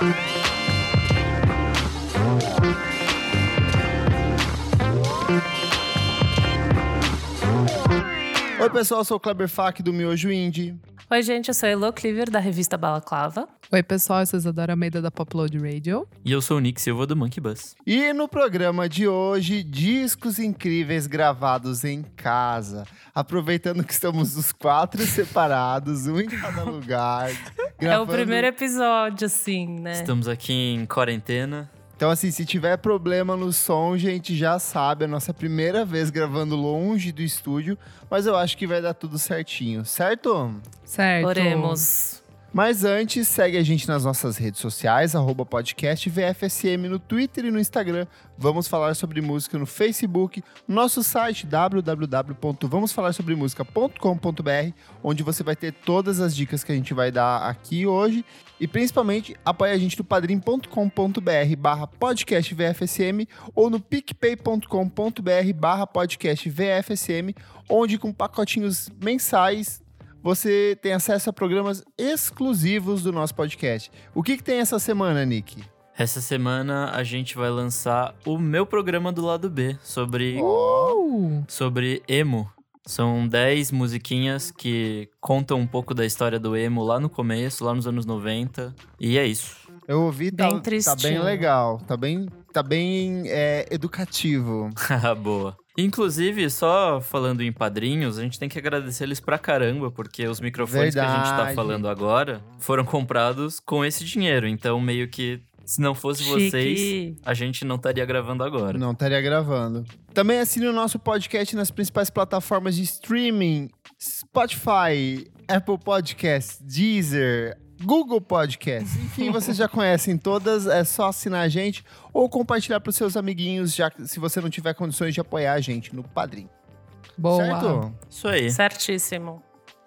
Oi, pessoal, eu sou o Kleber Fak do Miojo Indie. Oi, gente, eu sou a Elo Cleaver, da revista Balaclava. Oi, pessoal, eu sou Isadora Almeida da Popload Radio. E eu sou o Nick Silva do Monkey Bus. E no programa de hoje, discos incríveis gravados em casa. Aproveitando que estamos os quatro separados, um em cada lugar. É o primeiro episódio, assim, né? Estamos aqui em quarentena. Então, assim, se tiver problema no som, gente já sabe, é a nossa primeira vez gravando longe do estúdio, mas eu acho que vai dar tudo certinho, certo? Certo. Oremos. Mas antes, segue a gente nas nossas redes sociais, arroba podcast VFSM no Twitter e no Instagram. Vamos falar sobre música no Facebook, nosso site www.vamosfalarsobremusica.com.br, onde você vai ter todas as dicas que a gente vai dar aqui hoje. E principalmente, apoie a gente no padrim.com.br barra podcast VFSM ou no picpay.com.br barra podcast VFSM, onde com pacotinhos mensais você tem acesso a programas exclusivos do nosso podcast. O que, que tem essa semana, Nick? Essa semana a gente vai lançar o meu programa do lado B sobre, Uh! sobre emo. São 10 musiquinhas que contam um pouco da história do emo lá no começo, lá nos anos 90. E é isso. Eu ouvi, tá, Bem tá bem legal, tá bem, tá bem é, educativo. Boa. Inclusive, só falando em padrinhos, a gente tem que agradecer eles pra caramba, porque os microfones que a gente tá Verdade. falando agora foram comprados com esse dinheiro. Então, meio que, se não fosse Chique. vocês, a gente não estaria gravando agora. Não estaria gravando. Também assine o nosso podcast nas principais plataformas de streaming: Spotify, Apple Podcasts, Deezer, Google Podcasts. Enfim, vocês já conhecem todas, é só assinar a gente ou compartilhar para os seus amiguinhos, já se você não tiver condições de apoiar a gente no Padrim. Boa. Certo? Isso aí. Certíssimo.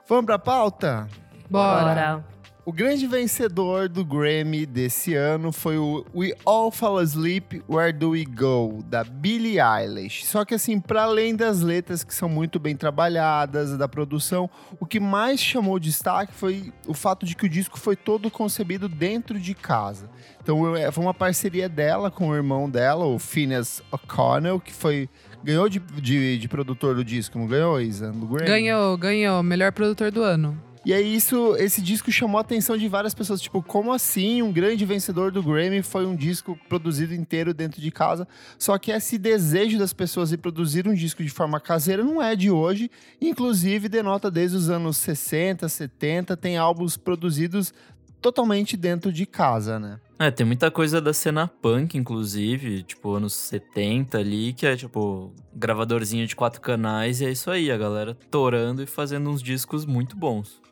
Vamos pra pauta? Bora. Bora. O grande vencedor do Grammy desse ano foi o We All Fall Asleep, Where Do We Go, da Billie Eilish. Só que assim, para além das letras que são muito bem trabalhadas, da produção, o que mais chamou destaque foi o fato de que o disco foi todo concebido dentro de casa. Então é, foi uma parceria dela com o irmão dela, o Phineas O'Connell, que foi ganhou de, de, de produtor do disco, não ganhou, Isa? Ganhou, ganhou. Melhor produtor do ano. E aí isso, esse disco chamou a atenção de várias pessoas, tipo, como assim um grande vencedor do Grammy foi um disco produzido inteiro dentro de casa? Só que esse desejo das pessoas de produzir um disco de forma caseira não é de hoje, inclusive denota desde os anos 60, 70, tem álbuns produzidos totalmente dentro de casa, né? É, tem muita coisa da cena punk, inclusive, tipo, anos 70 ali, que é, tipo, gravadorzinho de quatro canais, e é isso aí, a galera torando e fazendo uns discos muito bons.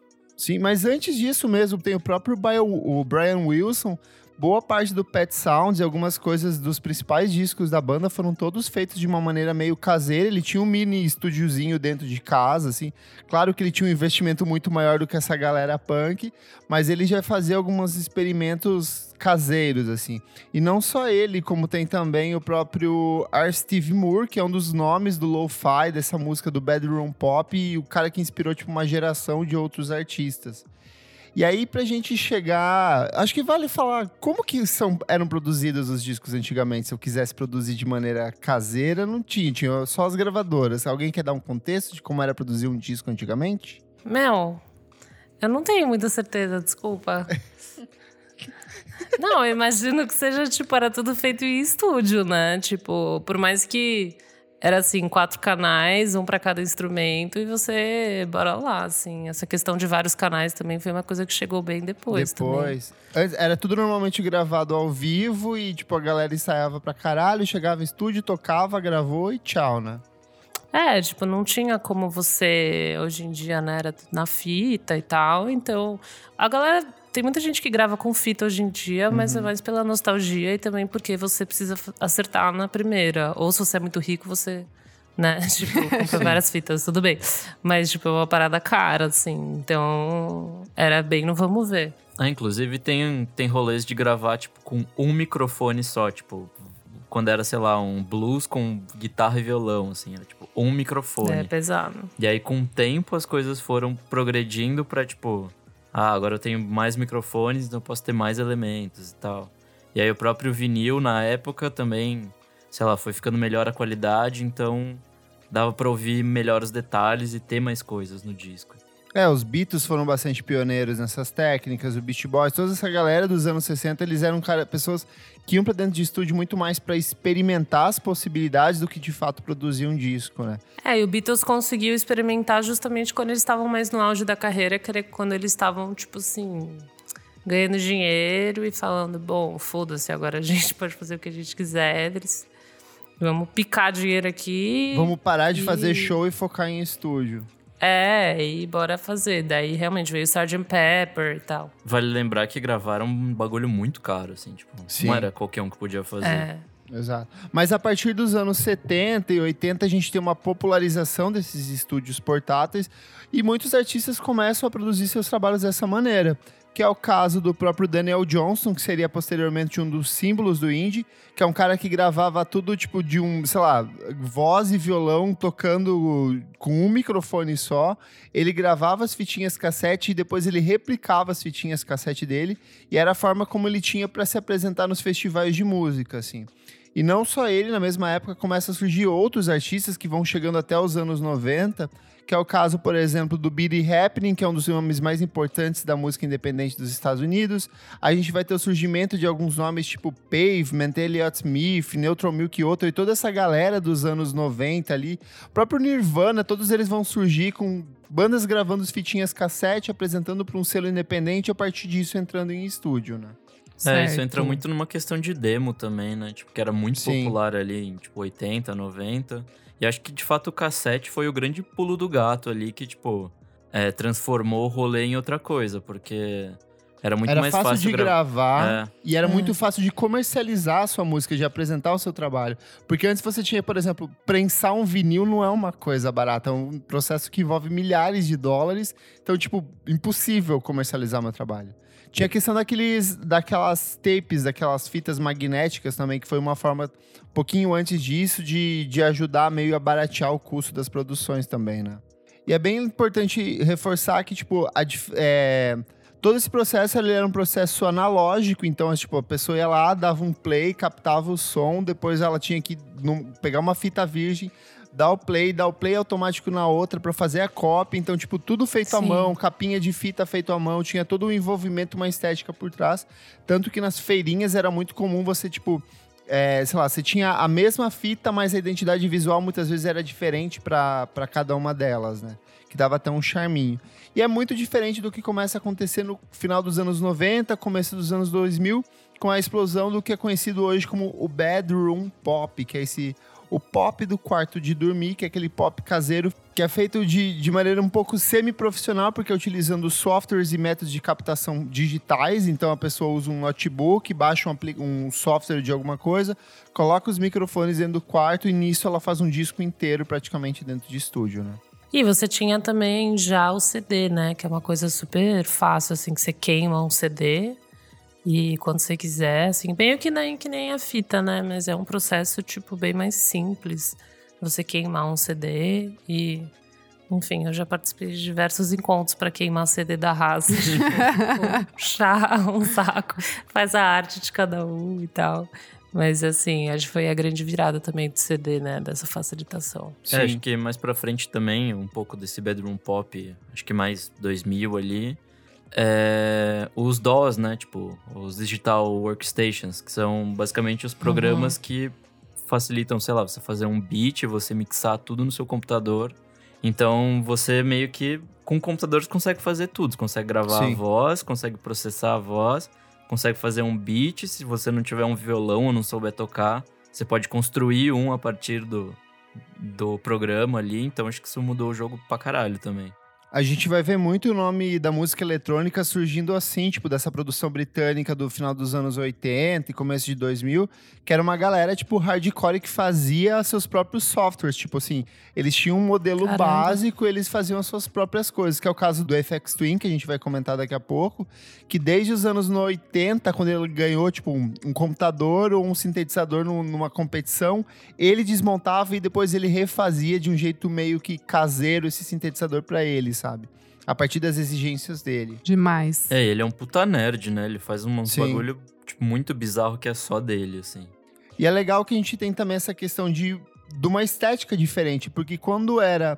Sim, mas antes disso mesmo, tem o próprio Brian, o Brian Wilson. Boa parte do Pet Sounds e algumas coisas dos principais discos da banda foram todos feitos de uma maneira meio caseira. Ele tinha um mini estúdiozinho dentro de casa, assim. Claro que ele tinha um investimento muito maior do que essa galera punk, mas ele já fazia alguns experimentos caseiros, assim. E não só ele, como tem também o próprio R. Steve Moore, que é um dos nomes do lo-fi, dessa música do bedroom pop, e o cara que inspirou, tipo, uma geração de outros artistas. E aí, pra gente chegar. Acho que vale falar como que são, eram produzidos os discos antigamente. Se eu quisesse produzir de maneira caseira, não tinha, tinha só as gravadoras. Alguém quer dar um contexto de como era produzir um disco antigamente? Mel, eu não tenho muita certeza, desculpa. não, eu imagino que seja, tipo, era tudo feito em estúdio, né? Tipo, por mais que era assim, quatro canais, um pra cada instrumento, e você, bora lá, assim. Essa questão de vários canais também foi uma coisa que chegou bem depois. também. Depois. Antes, Era tudo normalmente gravado ao vivo e, tipo, a galera ensaiava pra caralho, chegava em estúdio, tocava, gravou e tchau, né? É, tipo, não tinha como você, hoje em dia, né, era na fita e tal. Então, a galera. Tem muita gente que grava com fita hoje em dia, mas é mais pela nostalgia e também porque você precisa acertar na primeira. Ou se você é muito rico, você. Né? Tipo, compra várias fitas, tudo bem. Mas, tipo, é uma parada cara, assim. Então, era bem no vamos ver. Ah, inclusive tem, tem rolês de gravar, tipo, com um microfone só, tipo, quando era, sei lá, um blues com guitarra e violão, assim, era tipo um microfone. É pesado. E aí, com o tempo, as coisas foram progredindo pra, tipo, ah, agora eu tenho mais microfones, então eu posso ter mais elementos e tal. E aí o próprio vinil, na época, também, sei lá, foi ficando melhor a qualidade, então dava pra ouvir melhor os detalhes e ter mais coisas no disco. É, os Beatles foram bastante pioneiros nessas técnicas, o Beast Boys, toda essa galera dos anos 60, eles eram cara, pessoas que iam pra dentro de estúdio muito mais para experimentar as possibilidades do que de fato produzir um disco, né? É, e o Beatles conseguiu experimentar justamente quando eles estavam mais no auge da carreira, quando eles estavam, tipo assim, ganhando dinheiro e falando, bom, foda-se, agora a gente pode fazer o que a gente quiser. Eles, vamos picar dinheiro aqui. Vamos parar de e- fazer show e focar em estúdio. É, e bora fazer. Daí realmente veio o Sgt. Pepper e tal. Vale lembrar que gravaram um bagulho muito caro, assim, tipo, Sim. não era qualquer um que podia fazer. É. Exato. Mas a partir dos anos 70 e 80, a gente tem uma popularização desses estúdios portáteis e muitos artistas começam a produzir seus trabalhos dessa maneira. Que é o caso do próprio Daniel Johnston, que seria posteriormente um dos símbolos do indie, que é um cara que gravava tudo tipo de um, sei lá, voz e violão tocando com um microfone só. Ele gravava as fitinhas cassete e depois ele replicava as fitinhas cassete dele, e era a forma como ele tinha para se apresentar nos festivais de música, assim. E não só ele, na mesma época começa a surgir outros artistas que vão chegando até os anos 90, que é o caso, por exemplo, do It Happening, que é um dos nomes mais importantes da música independente dos Estados Unidos. A gente vai ter o surgimento de alguns nomes tipo Pavement, Elliott Smith, Neutral Milk Otto e toda essa galera dos anos 90 ali. O próprio Nirvana, todos eles vão surgir com bandas gravando as fitinhas cassete, apresentando para um selo independente e a partir disso entrando em estúdio, né? É, isso Certo. entra muito numa questão de demo também, né? Tipo, que era muito Sim. popular ali em, tipo, 80, 90. E acho que, de fato, o cassete foi o grande pulo do gato ali que, tipo, é, transformou o rolê em outra coisa, porque era muito era mais fácil, fácil, de gra- gravar É. e era É. muito fácil de comercializar a sua música, de apresentar o seu trabalho. Porque antes você tinha, por exemplo, prensar um vinil não é uma coisa barata, é um processo que envolve milhares de dólares. Então, tipo, impossível comercializar meu trabalho. Tinha a questão daqueles, daquelas tapes, daquelas fitas magnéticas também, que foi uma forma, um pouquinho antes disso, de, de ajudar meio a baratear o custo das produções também, né? E é bem importante reforçar que, tipo, a é, todo esse processo ele era um processo analógico, então, tipo, a pessoa ia lá, dava um play, captava o som, depois ela tinha que pegar uma fita virgem, dar o play, dar o play automático na outra pra fazer a cópia. Então, tipo, tudo feito à Sim. mão, capinha de fita feito à mão, tinha todo um envolvimento, uma estética por trás. Tanto que nas feirinhas era muito comum você, tipo, é, sei lá, você tinha a mesma fita, mas a identidade visual muitas vezes era diferente pra cada uma delas, né? Que dava até um charminho. E é muito diferente do que começa a acontecer no final dos anos 90, começo dos anos 2000, com a explosão do que é conhecido hoje como o bedroom pop, que é esse o pop do quarto de dormir, que é aquele pop caseiro que é feito de, de maneira um pouco semi-profissional, porque é utilizando softwares e métodos de captação digitais. Então a pessoa usa um notebook, baixa um, um software de alguma coisa, coloca os microfones dentro do quarto e nisso ela faz um disco inteiro praticamente dentro de estúdio, né? E você tinha também já o CD, né? Que é uma coisa super fácil, assim, que você queima um CD e quando você quiser, assim, meio que nem, que nem a fita, né? Mas é um processo, tipo, bem mais simples. Você queimar um CD e. Enfim, eu já participei de diversos encontros para queimar CD da Haas. tipo, um chá, um saco, faz a arte de cada um e tal. Mas assim, acho que foi a grande virada também do CD, né? Dessa facilitação. É, acho que mais pra frente também, um pouco desse bedroom pop, acho que mais 2000 ali. É, os DAWs, né? Tipo, os Digital Workstations, que são basicamente os programas que facilitam, sei lá, você fazer um beat, você mixar tudo no seu computador. Então, você meio que, com computadores, consegue fazer tudo. Você consegue gravar Sim. a voz, consegue processar a voz, consegue fazer um beat. Se você não tiver um violão ou não souber tocar, você pode construir um a partir do, do programa ali, então acho que isso mudou o jogo pra caralho também. A gente vai ver muito o nome da música eletrônica surgindo assim, tipo, dessa produção britânica do final dos anos 80 e começo de 2000, que era uma galera, tipo, hardcore que fazia seus próprios softwares. Tipo assim, eles tinham um modelo Caramba. básico, eles faziam as suas próprias coisas, que é o caso do FX Twin, que a gente vai comentar daqui a pouco, que desde os anos 80, quando ele ganhou, tipo, um, um computador ou um sintetizador num- numa competição, ele desmontava e depois ele refazia de um jeito meio que caseiro esse sintetizador pra ele, sabe? A partir das exigências dele. Demais. É, ele é um puta nerd, né? Ele faz um Sim. bagulho tipo, muito bizarro que é só dele, assim. E é legal que a gente tem também essa questão de, de uma estética diferente, porque quando era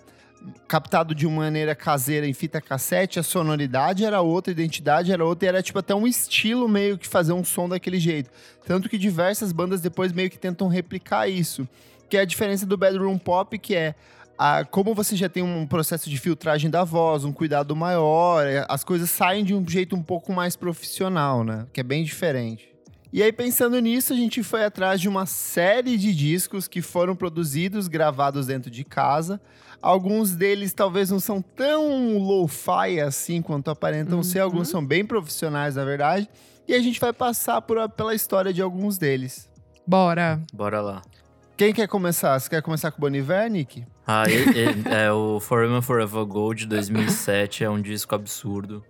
captado de uma maneira caseira em fita cassete, a sonoridade era outra, a identidade era outra, e era tipo até um estilo meio que fazer um som daquele jeito. Tanto que diversas bandas depois meio que tentam replicar isso. Que é a diferença do bedroom pop, que é a- como você já tem um processo de filtragem da voz, um cuidado maior, é, as coisas saem de um jeito um pouco mais profissional, né? Que é bem diferente. E aí, pensando nisso, a gente foi atrás de uma série de discos que foram produzidos, gravados dentro de casa. Alguns deles talvez não são tão lo-fi assim quanto aparentam ser, alguns são bem profissionais, na verdade. E a gente vai passar por pela história de alguns deles. Bora. Bora lá. Quem quer começar? Você quer começar com o Boniver, Nick? Ah, e- e- é o Forever Forever Gold de 2007, é um disco absurdo.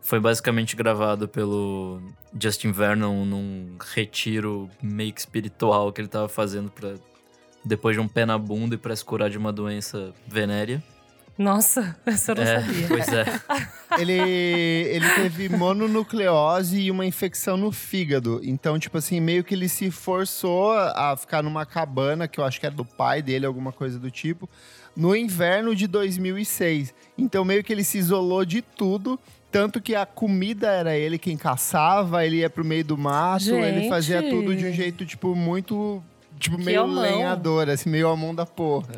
Foi basicamente gravado pelo Justin Vernon num retiro meio que espiritual que ele tava fazendo para depois de um pé na bunda e pra se curar de uma doença venérea. Nossa, essa eu não é, sabia. pois é. ele, ele teve mononucleose e uma infecção no fígado. Então, tipo assim, meio que ele se forçou a ficar numa cabana, que eu acho que era do pai dele, alguma coisa do tipo, no inverno de 2006. Então, meio que ele se isolou de tudo. Tanto que a comida era ele quem caçava, ele ia pro meio do mato, ele fazia Gente. tudo de um jeito, tipo, muito. Tipo, Que meio homão. lenhador, assim, meio a mão da porra.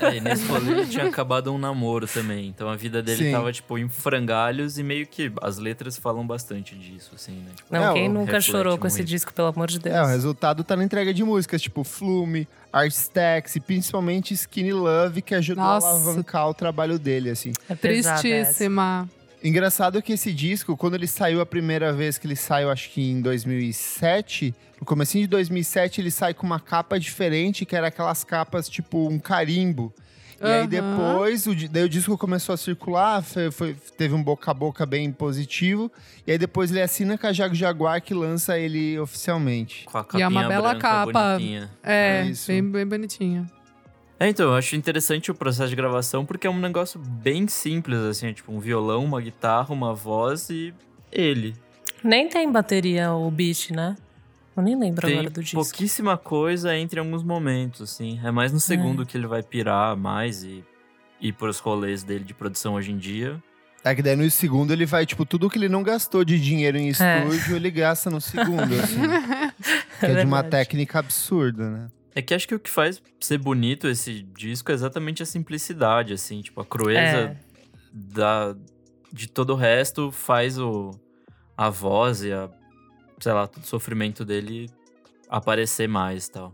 É, e nesse rolê ele tinha acabado um namoro também. Então a vida dele Sim. tava, tipo, em frangalhos e meio que as letras falam bastante disso, assim, né? Tipo, Não, É, quem nunca chorou com esse muito. disco, pelo amor de Deus? É, o resultado tá na entrega de músicas, tipo Flume, Art Stacks e principalmente Skinny Love, que ajudou Nossa. a alavancar o trabalho dele, assim. É. Tristíssima. Engraçado que esse disco, quando ele saiu a primeira vez que ele saiu, acho que em 2007, no comecinho de 2007, ele sai com uma capa diferente, que era aquelas capas tipo um carimbo. E aí Aham. depois, o, daí o disco começou a circular, foi, foi- teve um boca a boca bem positivo. E aí depois ele assina com a Jago Jaguar, que lança ele oficialmente. Com a E capinha é uma bela branca, capa. bonitinha. É, É isso. bem, bem bonitinha. É, então, eu acho interessante o processo de gravação porque é um negócio bem simples, assim, é tipo um violão, uma guitarra, uma voz e ele. Nem tem bateria o beat, né? Eu nem lembro Tem agora do disco. pouquíssima coisa entre alguns momentos, assim. É mais no segundo que ele vai pirar mais e ir pros rolês dele de produção hoje em dia. É que daí no segundo ele vai, tipo, tudo que ele não gastou de dinheiro em estúdio, ele gasta no segundo, assim. que é de uma verdade. técnica absurda, né? É que acho que o que faz ser bonito esse disco é exatamente a simplicidade, assim, tipo, a crueza É. da, de todo o resto faz o, a voz e a, sei lá, todo o sofrimento dele aparecer mais e tal.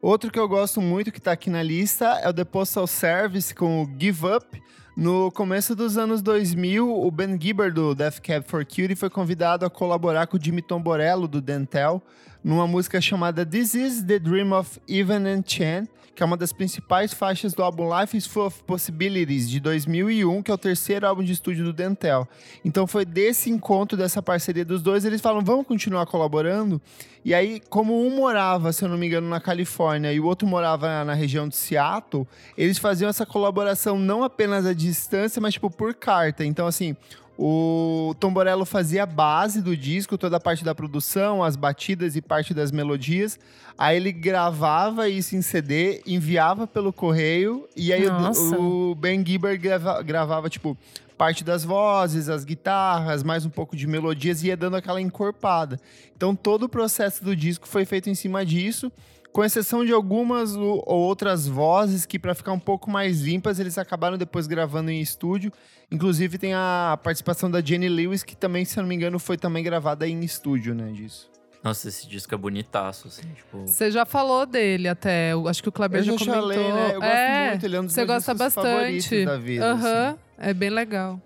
Outro que eu gosto muito que tá aqui na lista é o The Postal Service com o Give Up. No começo dos anos 2000, o Ben Gibbard do Death Cab for Cutie foi convidado a colaborar com o Jimmy Tomborello do Dentel numa música chamada This Is the Dream of Evan and Chen, que é uma das principais faixas do álbum Life is Full of Possibilities de 2001, que é o terceiro álbum de estúdio do Dentel. Então foi desse encontro, dessa parceria dos dois, eles falam, vamos continuar colaborando? E aí, como um morava, se eu não me engano, na Califórnia e o outro morava na região de Seattle, eles faziam essa colaboração não apenas à distância, mas tipo por carta. Então, assim, o Tom Borello fazia a base do disco, toda a parte da produção, as batidas e parte das melodias. Aí ele gravava isso em CD, enviava pelo correio, e aí Nossa. o Ben Gibbard grava- gravava, tipo, parte das vozes, as guitarras, mais um pouco de melodias e ia dando aquela encorpada. Então todo o processo do disco foi feito em cima disso, com exceção de algumas ou ou outras vozes que para ficar um pouco mais limpas eles acabaram depois gravando em estúdio. Inclusive tem a participação da Jenny Lewis que também, se eu não me engano, foi também gravada em estúdio, né, disso. Nossa, esse disco é bonitaço, assim, tipo... Você já falou dele até. eu Acho que o Kleber Eu já já comentou. falei, né? Eu gosto é, muito, ele é um dos Você meus gosta bastante. da vida, Aham, assim. é bem legal.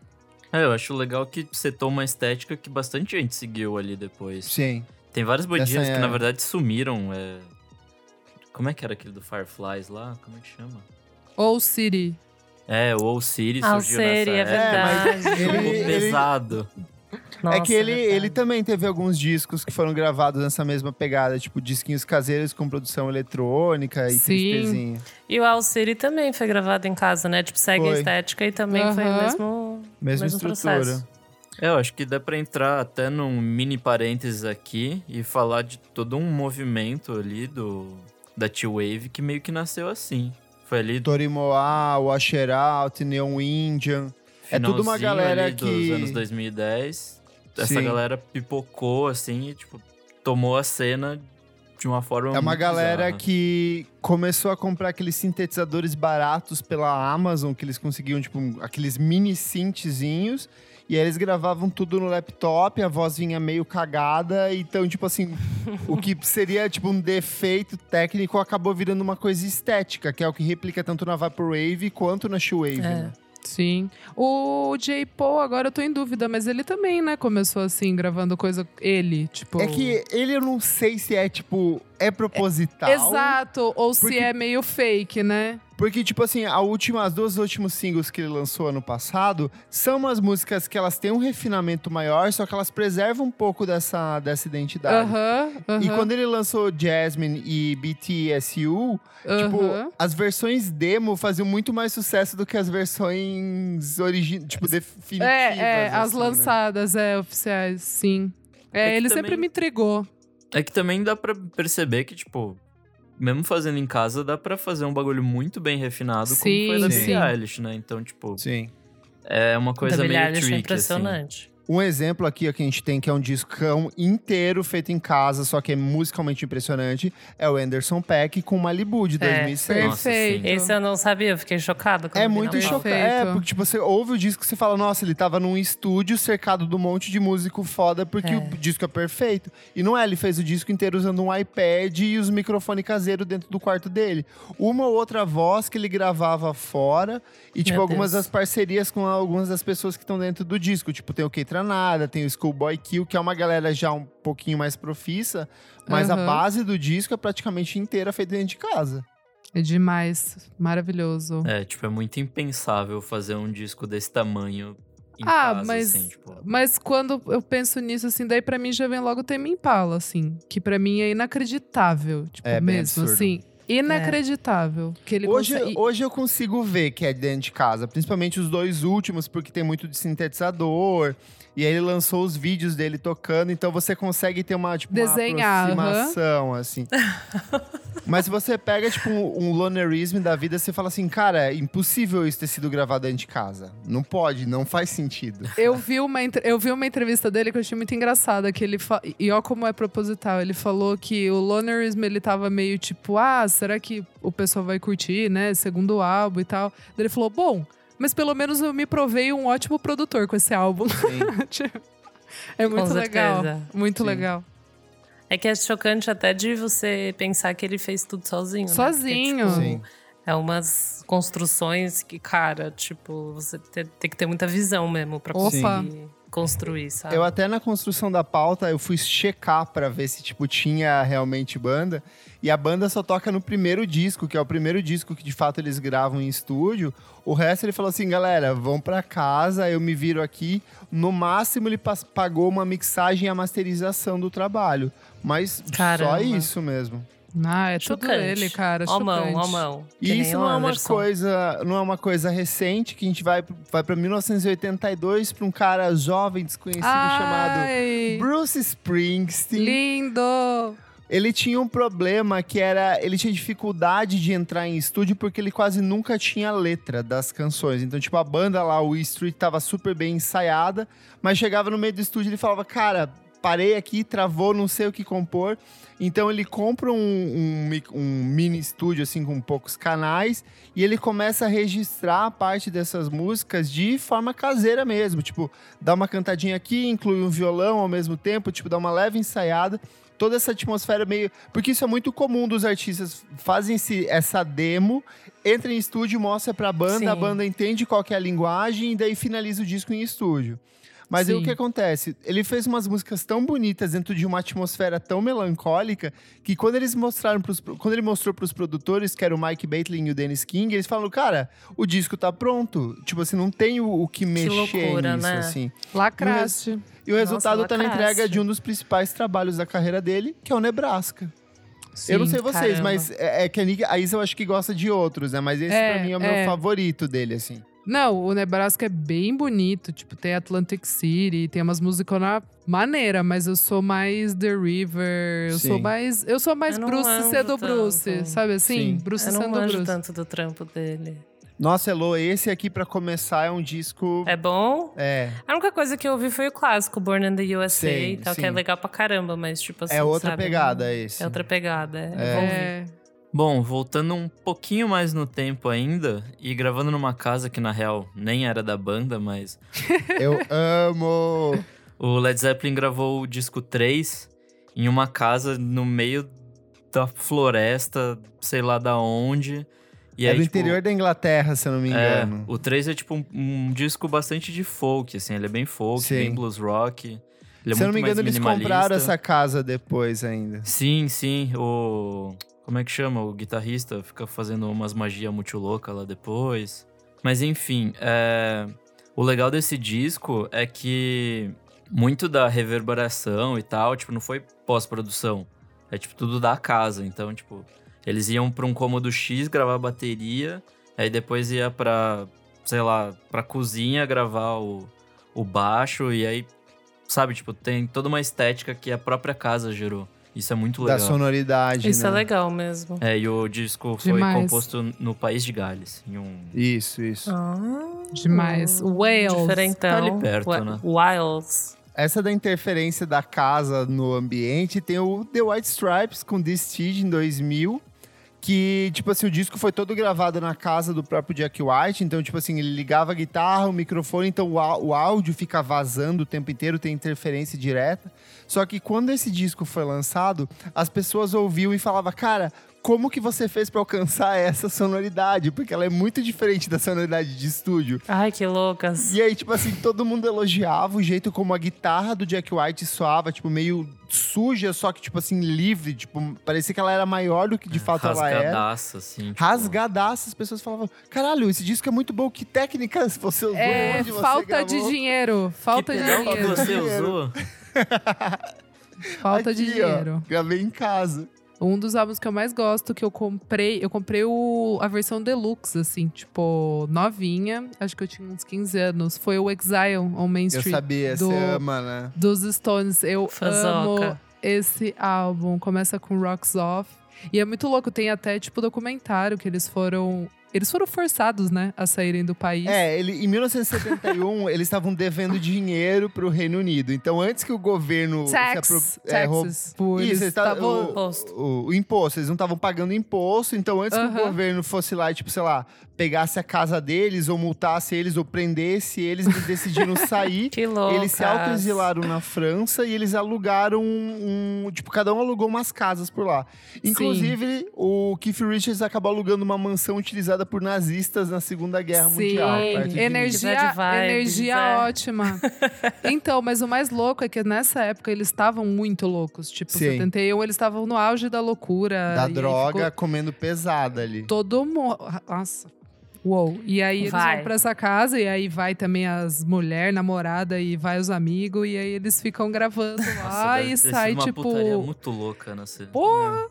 É, eu acho legal que setou uma estética que bastante gente seguiu ali depois. Sim. Tem várias é- que, na verdade, sumiram. é. Como é que era aquele do Fireflies lá? Como é que chama? Ou City. É, o Old City Ah, surgiu City, nessa é época. verdade. ele- pesado. Nossa, é que ele, verdade. ele também teve alguns discos que foram gravados nessa mesma pegada, tipo disquinhos caseiros com produção eletrônica e Sim. tristezinha. E o All City também foi gravado em casa, né? Tipo, segue a Foi. estética e também foi o mesmo. Mesma mesmo estrutura. processo. É, eu acho que dá pra entrar até num mini parênteses aqui e falar de todo um movimento ali do da T-Wave que meio que nasceu assim. Foi ali Torimoa, Washer Out, Neon Indian. É tudo uma galera que- dos anos 2010. Essa Sim. galera pipocou assim e tipo tomou a cena de uma forma É uma galera bizarra. que começou a comprar aqueles sintetizadores baratos pela Amazon, que eles conseguiam, tipo, aqueles mini synthzinhos. E aí eles gravavam tudo no laptop, a voz vinha meio cagada. Então, tipo assim, o que seria, tipo, um defeito técnico acabou virando uma coisa estética, que é o que replica tanto na Vaporwave quanto na Shoewave, É. né? Sim. O J. Paul, agora eu tô em dúvida, mas ele também, né, começou assim, gravando coisa. Ele, tipo. É que ele eu não sei se é, tipo, é proposital. Exato, ou Porque- se é meio fake, né? Porque, tipo assim, a última, as duas últimos singles que ele lançou ano passado são umas músicas que elas têm um refinamento maior, só que elas preservam um pouco dessa, dessa identidade. Aham, aham. E quando ele lançou Jasmine e BTSU, tipo, aham. as versões demo faziam muito mais sucesso do que as versões origi tipo, definitivas. É, é, as assim, né? lançadas, é, oficiais, sim. É, É ele também- sempre me intrigou. É que também dá pra perceber que, tipo, mesmo fazendo em casa, dá pra fazer um bagulho muito bem refinado, Sim, como foi da. Billie Eilish, né? Então, tipo, Sim. é uma coisa meio Eilish é tricky, assim. Um exemplo aqui ó, que a gente tem, que é um discão inteiro feito em casa, só que é musicalmente impressionante, é o Anderson Peck com Malibu de É, 2006. Nossa, Perfeito. sim. Esse eu não sabia, eu fiquei chocada. quando É muito. Perfeito. É, porque tipo, você ouve o disco e você fala, nossa, ele tava num estúdio cercado de um monte de músico foda, porque É. o disco é perfeito. E não é, ele fez o disco inteiro usando um iPad e os microfones caseiros dentro do quarto dele. Uma ou outra voz que ele gravava fora, e tipo, Meu algumas Deus. das parcerias com algumas das pessoas que estão dentro do disco. Tipo, tem o Keitranada, tem o Schoolboy Kill, que é uma galera já um pouquinho mais profissa, mas a Aham. base do disco é praticamente inteira feita dentro de casa. É demais. Maravilhoso. É, tipo, é muito impensável fazer um disco desse tamanho em Ah, casa, mas- assim, tipo... Mas quando eu penso nisso, assim, daí pra mim já vem logo o Tame Impala, assim. Que pra mim é inacreditável. Tipo, É, mesmo, assim. Inacreditável. Que ele Hoje, consegue... hoje eu consigo ver que é dentro de casa, principalmente os dois últimos, porque tem muito de sintetizador. E aí ele lançou os vídeos dele tocando, então você consegue ter uma, tipo, Desenhar, uma aproximação, assim. Mas se você pega, tipo, um, um lonerism da vida, você fala assim, cara, é impossível isso ter sido gravado dentro de casa. Não pode, não faz sentido. Eu vi, uma, eu vi uma entrevista dele que eu achei muito engraçada, que ele e ó como é proposital, ele falou que o Lonerism, ele tava meio tipo, ah, será que o pessoal vai curtir, né, segundo álbum e tal. Ele falou, bom, mas pelo menos eu me provei um ótimo produtor com esse álbum. Tipo, é muito Com legal, muito Sim. legal. É que é chocante até de você pensar que ele fez tudo sozinho. né? Sozinho. Porque, tipo, Sim. É umas construções que, cara, tipo, você te- tem que ter muita visão mesmo pra Opa. Construir, sabe? Eu até na construção da pauta, eu fui checar pra ver se, tipo, tinha realmente banda. E a banda só toca no primeiro disco, que é o primeiro disco que de fato eles gravam em estúdio. O resto ele falou assim, galera, vão pra casa, eu me viro aqui. No máximo ele pagou uma mixagem e a masterização do trabalho. Mas só Caramba. isso mesmo. Ah, é tudo Chocante. ele, cara, Ó mão, ó mão. E isso não é uma coisa, não é uma coisa recente que a gente vai vai para 1982 para um cara jovem desconhecido chamado Ai, Bruce Springsteen. lindo! Ele tinha um problema que era. Ele tinha dificuldade de entrar em estúdio porque ele quase nunca tinha letra das canções. Então, tipo, a banda lá, o E Street, tava super bem ensaiada, mas chegava no meio do estúdio e ele falava, cara. Parei aqui, travou, não sei o que compor. Então ele compra um, um um mini estúdio, assim, com poucos canais, e ele começa a registrar a parte dessas músicas de forma caseira mesmo. Tipo, dá uma cantadinha aqui, inclui um violão ao mesmo tempo, tipo, dá uma leve ensaiada toda essa atmosfera meio. Porque isso é muito comum dos artistas. Fazem esse, essa demo, entra em estúdio, mostra pra banda, a Sim. banda entende qual é a linguagem e daí finaliza o disco em estúdio. Mas aí o Sim. que acontece? Ele fez umas músicas tão bonitas dentro de uma atmosfera tão melancólica que quando eles mostraram pros, quando ele mostrou pros produtores, que era o Mike Baitlin e o Dennis King, eles falaram, cara, o disco tá pronto. Tipo assim, não tem o, o que mexer loucura, nisso, né? assim. Lacraste. E o resultado Nossa, tá na entrega de um dos principais trabalhos da carreira dele, que é o Nebraska. eu não Sim. sei vocês, caramba. mas é, é que a, Nick- a Isa eu acho que gosta de outros, né? Mas esse É, pra mim é o meu é. favorito dele, assim. Não, o Nebraska é bem bonito. Tipo, tem Atlantic City, tem umas músicas na maneira, mas eu sou mais The River. Eu Sim. sou mais. Eu sou mais Eu não Bruce sendo tanto. Bruce, sabe assim? Sim. Bruce Eu não sendo manjo Bruce. tanto do trampo dele. Nossa, Elo, esse aqui pra começar é um disco. É bom? É, A única coisa que eu ouvi foi o clássico, Born in the USA Sim, e tal, que é sim. legal pra caramba, mas tipo assim. é outra sabe, pegada não- esse. É outra pegada. É. É. É. Bom, voltando um pouquinho mais no tempo ainda, e gravando numa casa que na real nem era da banda, mas Eu amo. o Led Zeppelin gravou o disco 3 em uma casa no meio da floresta, sei lá da onde. E é aí, do tipo, interior da Inglaterra, se eu não me É, engano. o 3 é tipo um, um disco bastante de folk, assim, ele é bem folk, Sim. bem blues rock. Ele é se eu não me engano, eles compraram essa casa depois ainda. Sim, sim, o... Como é que chama? O guitarrista fica fazendo umas magias muito loucas lá depois. Mas enfim, é... o legal desse disco é que muito da reverberação e tal, tipo, não foi pós-produção. É tipo tudo da casa. Então, tipo, eles iam pra um cômodo X gravar bateria, aí depois ia pra, sei lá, pra cozinha gravar o, o baixo, e aí, sabe, tipo, tem toda uma estética que a própria casa gerou. Isso é muito legal. Da sonoridade, Isso né? é legal mesmo. É, e o disco foi Demais. composto no país de Gales, em um... Isso, isso. Ah, Demais. Wales. Diferentão. Tá ali perto, Wa- né? Wiles. Essa da interferência da casa no ambiente tem o The White Stripes com The Steed em 2000. Que, tipo assim, o disco foi todo gravado na casa do próprio Jack White. Então, tipo assim, ele ligava a guitarra, o microfone, então o, áudio fica vazando o tempo inteiro, tem interferência direta. Só que quando esse disco foi lançado, as pessoas ouviam e falavam, cara, como que você fez pra alcançar essa sonoridade? Porque ela é muito diferente da sonoridade de estúdio. Ai, que loucas. E aí, tipo assim, todo mundo elogiava o jeito como a guitarra do Jack White soava, tipo, meio suja, só que, tipo assim, livre. Tipo, parecia que ela era maior do que de fato ela era. Rasgadaça, assim. tipo, Rasgadaça, as pessoas falavam: caralho, esse disco é muito bom, que técnicas você usou? É, onde você falta de gravou?" dinheiro. Falta que de pedal que dinheiro. você Dinheiro. usou? Falta de Aqui, ó, dinheiro. gravei em casa. Um dos álbuns que eu mais gosto, que eu comprei, eu comprei o, a versão deluxe, assim, tipo, novinha. Acho que eu tinha uns 15 anos. Foi o Exile on Main Eu Street sabia, do- você ama, né? dos Stones. Eu Fãzoca. amo esse álbum. Começa com Rocks Off. E é muito louco, tem até, tipo, documentário que eles foram. Eles foram forçados, né, a saírem do país. É, ele, em 1971, eles estavam devendo dinheiro pro Reino Unido. Então, antes que o governo... se Tax, apro- é, roub-. Pô, Isso, eles eles tavam- estavam- o, Imposto. O, o imposto. Eles não estavam pagando imposto. Então, antes que o governo fosse lá e, tipo, sei lá, pegasse a casa deles, ou multasse eles, ou prendesse eles, eles decidiram sair. Que louco. Eles se autoexilaram na França e eles alugaram um, um- Tipo, cada um alugou umas casas por lá. Inclusive, o Keith Richards acabou alugando uma mansão utilizada por nazistas na Segunda Guerra Sim, Mundial. de energia, energia é. ótima. então, mas o mais louco é que nessa época eles estavam muito loucos. Tipo, Sim. 71, eles estavam no auge da loucura. Da e droga comendo pesada ali. todo mundo. Nossa. Uou. E aí eles Vai. vão pra essa casa, e aí vai também as mulheres, namorada, e vai os amigos, e aí eles ficam gravando Nossa, lá deve e ter sido sai, uma tipo. putaria muito louca nessa... Porra!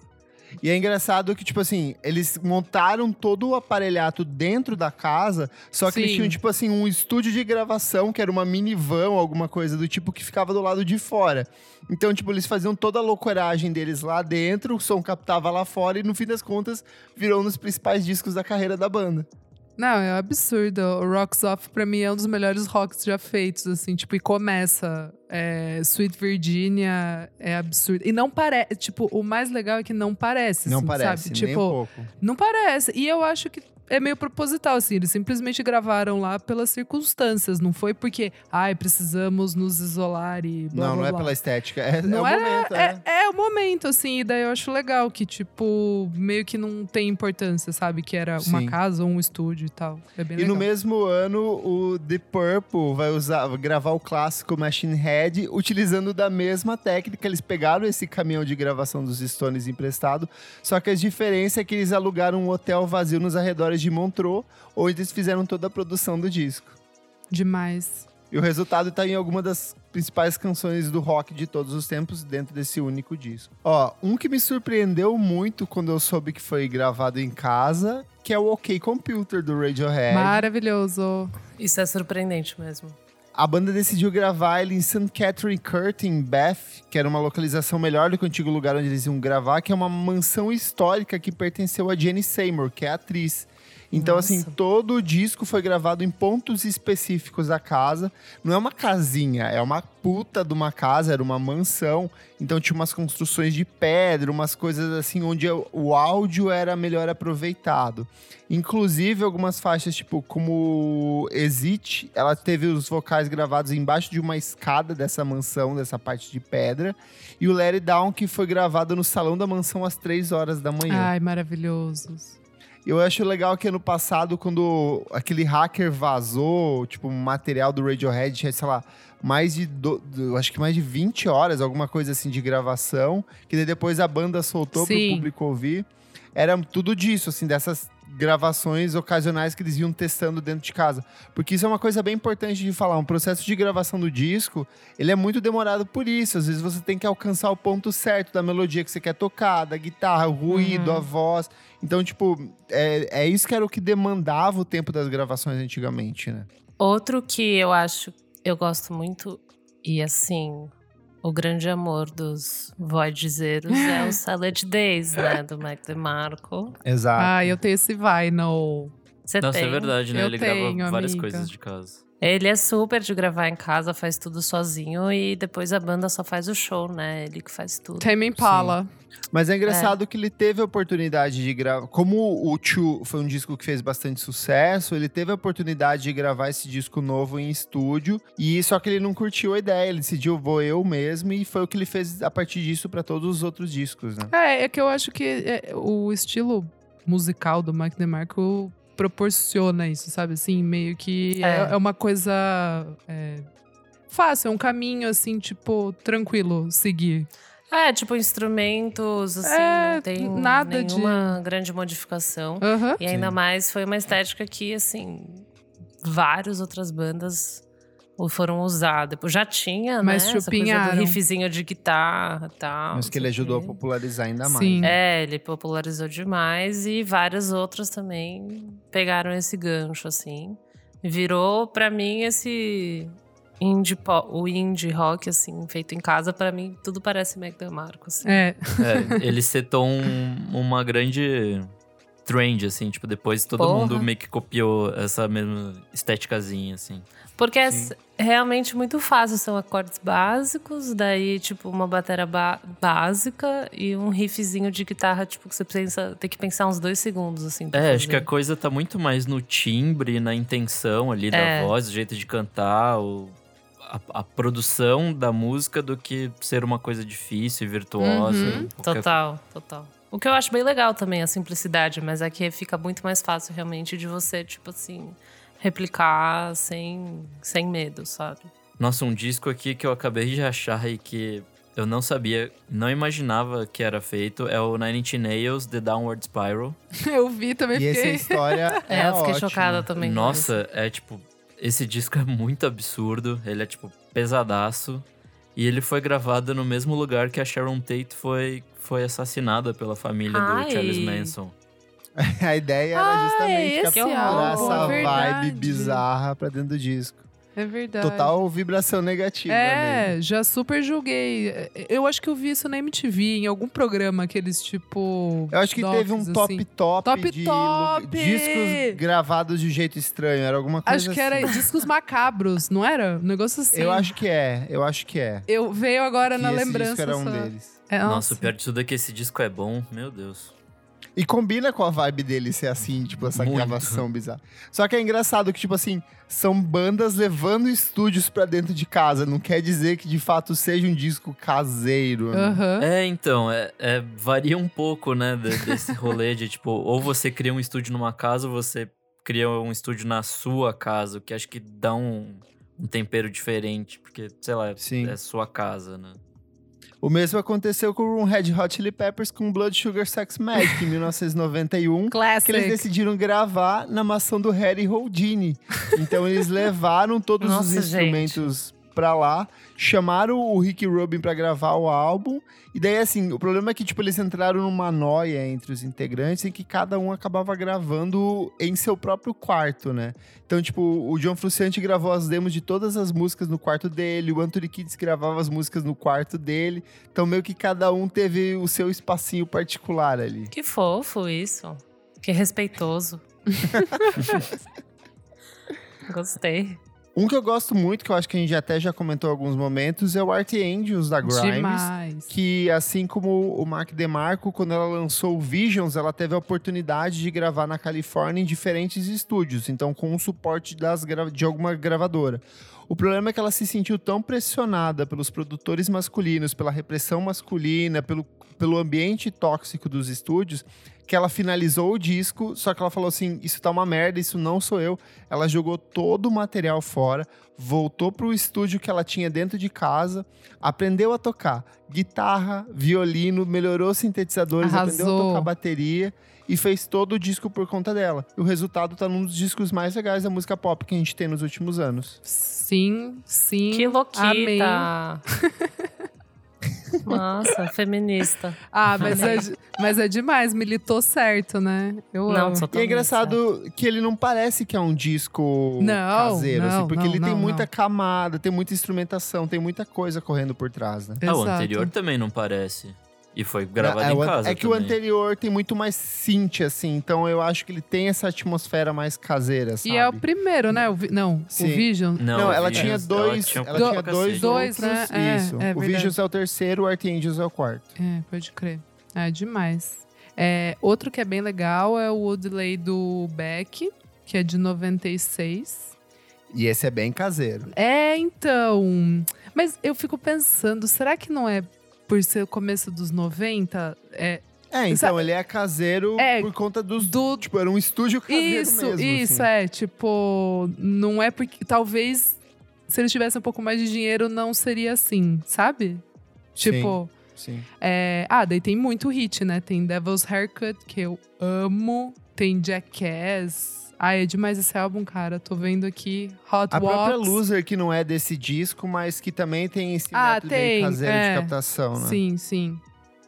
E é engraçado que, tipo assim, eles montaram todo o aparelhato dentro da casa, só que eles Sim. tinham, tipo assim, um estúdio de gravação, que era uma minivan ou alguma coisa do tipo, que ficava do lado de fora. Então, tipo, eles faziam toda a loucuragem deles lá dentro, o som captava lá fora, e no fim das contas, virou um dos principais discos da carreira da banda. Não, é um absurdo. O Rocks Off, pra mim, é um dos melhores rocks já feitos, assim. Tipo, e começa. é, Sweet Virginia é absurdo. E não parece. Tipo, o mais legal é que não parece. Não assim, parece, sabe? nem Tipo, um pouco. não parece. E eu acho que é meio proposital, assim. Eles simplesmente gravaram lá pelas circunstâncias. Não foi porque, ai, precisamos nos isolar e blá, não, blá, não é blá. pela estética, é, Não é o é, momento, é, é. é o momento, assim, e daí eu acho legal que, tipo, meio que não tem importância, sabe? Que era uma Sim. casa ou um estúdio e tal. É bem E legal. no mesmo ano, o The Purple vai usar, vai gravar o clássico Machine Head, utilizando da mesma técnica. Eles pegaram esse caminhão de gravação dos Stones emprestado, só que a diferença é que eles alugaram um hotel vazio nos arredores de Montreux, onde eles fizeram toda a produção do disco. Demais. E o resultado tá em alguma das principais canções do rock de todos os tempos dentro desse único disco. Ó, um que me surpreendeu muito quando eu soube que foi gravado em casa, que é o OK Computer do Radiohead. Maravilhoso. Isso é surpreendente mesmo. A banda decidiu gravar ele em St. Catherine Court, em Bath, que era uma localização melhor do que o antigo lugar onde eles iam gravar, que é uma mansão histórica que pertenceu a Jenny Seymour, que é a atriz. Então, assim, Nossa. todo o disco foi gravado em pontos específicos da casa. Não é uma casinha, é uma puta de uma casa, era uma mansão. Então tinha umas construções de pedra, umas coisas assim, onde o áudio era melhor aproveitado. Inclusive, algumas faixas, tipo, como Exit, ela teve os vocais gravados embaixo de uma escada dessa mansão, dessa parte de pedra. E o It Down, que foi gravado no salão da mansão às 3 horas da manhã. Ai, maravilhosos. Eu acho legal que ano passado, quando aquele hacker vazou, tipo, um material do Radiohead, tinha, sei lá, mais de, do, do- acho que mais de 20 horas, alguma coisa assim, de gravação, que daí depois a banda soltou Sim. pro público ouvir. Era tudo disso, assim, dessas gravações ocasionais que eles iam testando dentro de casa. Porque isso é uma coisa bem importante de falar. Um processo de gravação do disco, ele é muito demorado por isso. Às vezes você tem que alcançar o ponto certo da melodia que você quer tocar, da guitarra, o ruído, Uhum. a voz. Então, tipo, é, é isso que era o que demandava o tempo das gravações antigamente, né? Outro que eu acho, eu gosto muito, e assim, o grande amor dos Voidezeiros é o Salad Days, né? Do Mike DeMarco. Exato. Ah, eu tenho esse vinyl. Você Nossa, tem? é verdade, né? Eu Ele tenho, grava várias amiga. coisas de casa. Ele é super de gravar em casa, faz tudo sozinho e depois a banda só faz o show, né? Ele que faz tudo. Tame Impala. Mas é engraçado que ele teve a oportunidade de gravar. Como o Chu foi um disco que fez bastante sucesso, ele teve a oportunidade de gravar esse disco novo em estúdio. E só que ele não curtiu a ideia. Ele decidiu, vou eu mesmo. E foi o que ele fez a partir disso para todos os outros discos, né? É, é que eu acho que é, o estilo musical do Mike DeMarco proporciona isso, sabe? Assim, meio que é, É. é uma coisa é, fácil, é um caminho, assim, tipo, tranquilo seguir. É, tipo, instrumentos, assim, É, não tem nada de- nenhuma grande modificação. Aham. E ainda Sim. mais foi uma estética que, assim, várias outras bandas o foram usar. Depois já tinha, Mas né? Essa coisa do riffzinho de guitarra e tal. Mas que ele ajudou a popularizar ainda mais. Sim. É, ele popularizou demais e várias outras também pegaram esse gancho, assim. Virou, pra mim, esse indie pop, o indie rock, assim, feito em casa, pra mim, tudo parece Mac DeMarco, assim. É. É, ele setou um- uma grande trend, assim, tipo, depois todo Porra. mundo meio que copiou essa mesma estéticazinha, assim. Porque é Sim. s- realmente muito fácil, são acordes básicos, daí, tipo, uma bateria ba- básica e um riffzinho de guitarra, tipo, que você pensa, tem que pensar uns dois segundos, assim. É, acho que a fazer. coisa tá muito mais no timbre, na intenção ali da É. voz, do jeito de cantar, o, a, a produção da música do que ser uma coisa difícil e virtuosa. Uhum. qualquer- Total, total. O que eu acho bem legal também, a simplicidade, mas aqui fica muito mais fácil realmente de você, tipo assim, replicar sem, sem medo, sabe? Nossa, um disco aqui que eu acabei de achar e que eu não sabia, não imaginava que era feito, é o Nine Inch Nails, The Downward Spiral. Eu vi também, E essa fiquei... história é, É, eu fiquei ótima. chocada também. Nossa, é tipo, esse disco é muito absurdo, ele é tipo pesadaço. E ele foi gravado no mesmo lugar que a Sharon Tate foi, foi assassinada pela família Ai. do Charles Manson. A ideia era Ah, justamente é capturar álbum, essa é vibe bizarra pra dentro do disco. É verdade. Total vibração negativa. É, nele. já super julguei. Eu acho que eu vi isso na MTV, em algum programa, aqueles tipo. Eu acho que teve um docs, top assim. top, Top de top! discos gravados de jeito estranho. Era alguma coisa Acho que era assim. discos macabros, não era? Um negócio assim. Eu acho que é, eu acho que é. Eu veio agora que na esse lembrança. disco era um só. deles. É, Nossa, o pior de tudo é que esse disco é bom, meu Deus. E combina com a vibe dele ser assim, tipo, essa Muito. gravação bizarra. Só que é engraçado que, tipo assim, são bandas levando estúdios pra dentro de casa. Não quer dizer que de fato seja um disco caseiro. né? Aham. É, então, é, é- varia um pouco, né, de- desse rolê de, tipo, ou você cria um estúdio numa casa, ou você cria um estúdio na sua casa, o que acho que dá um, um tempero diferente, porque, sei lá, Sim. é sua casa, né? O mesmo aconteceu com o Red Hot Chili Peppers com Blood Sugar Sex Magic em 1991. que eles Classic. decidiram gravar na mansão do Harry Houdini. Então eles levaram todos os Nossa, instrumentos pra lá, chamaram o Rick Rubin pra gravar o álbum. E daí, assim, o problema é que, tipo, eles entraram numa noia entre os integrantes em que cada um acabava gravando em seu próprio quarto, né? Então, tipo, o John Frusciante gravou as demos de todas as músicas no quarto dele, o Anthony Kiedis gravava as músicas no quarto dele. Então, meio que cada um teve o seu espacinho particular ali. Que fofo isso. Que respeitoso. Gostei. Um que eu gosto muito, que eu acho que a gente até já comentou em alguns momentos, é o Art Angels da Grimes. Demais. Que, assim como o Mark DeMarco, quando ela lançou o Visions, ela teve a oportunidade de gravar na Califórnia em diferentes estúdios, então com o suporte das de alguma gravadora. O problema é que ela se sentiu tão pressionada pelos produtores masculinos, pela repressão masculina, pelo, pelo ambiente tóxico dos estúdios, que ela finalizou o disco, só que ela falou assim: Isso tá uma merda, isso não sou eu. Ela jogou todo o material fora, voltou pro estúdio que ela tinha dentro de casa, aprendeu a tocar guitarra, violino, melhorou sintetizadores, aprendeu a Arrasou. tocar bateria e fez todo o disco por conta dela. E o resultado tá num dos discos mais legais da música pop que a gente tem nos últimos anos. Sim, sim. Que Amei. louquita. Nossa, feminista. Ah, mas é, mas é demais, militou certo, né? Eu Não, amo. E é engraçado que ele não parece que é um disco Não, caseiro, assim, não, porque não, ele tem não, muita camada, tem muita instrumentação, tem muita coisa correndo por trás, né? Ah, o anterior também não parece. E foi gravado é, em o casa é que o também. anterior tem muito mais synth, assim, então eu acho que ele tem essa atmosfera mais caseira, sabe? E é o primeiro, né? O vi- não, Sim. o Vision. Não, Não, o ela tinha dois, tinha ela Do- tinha dois. Dois, outros, né? É, isso. é o verdade. Visions é o terceiro, o Art Angels é o quarto. É, pode crer. É demais. É, outro que é bem legal é o Woodley do Beck, que é de 96. E esse é bem caseiro. É, então. Mas eu fico pensando, será que não é por ser o começo dos 90? É, É, então Sabe- ele é caseiro É, por conta dos... do. Tipo, era um estúdio caseiro Isso, mesmo, isso, assim. é. Tipo, não é porque. Talvez se eles tivessem um pouco mais de dinheiro, não seria assim, sabe? Tipo. Sim. É, ah, daí tem muito hit, né? Tem Devil's Haircut, que eu amo. Tem Jackass. Ah, é demais esse álbum, cara. Tô vendo aqui. Hot A própria Walks. Loser, que não é desse disco, mas que também tem esse Ah, método tem, caseiro é. de captação, né? Sim, sim.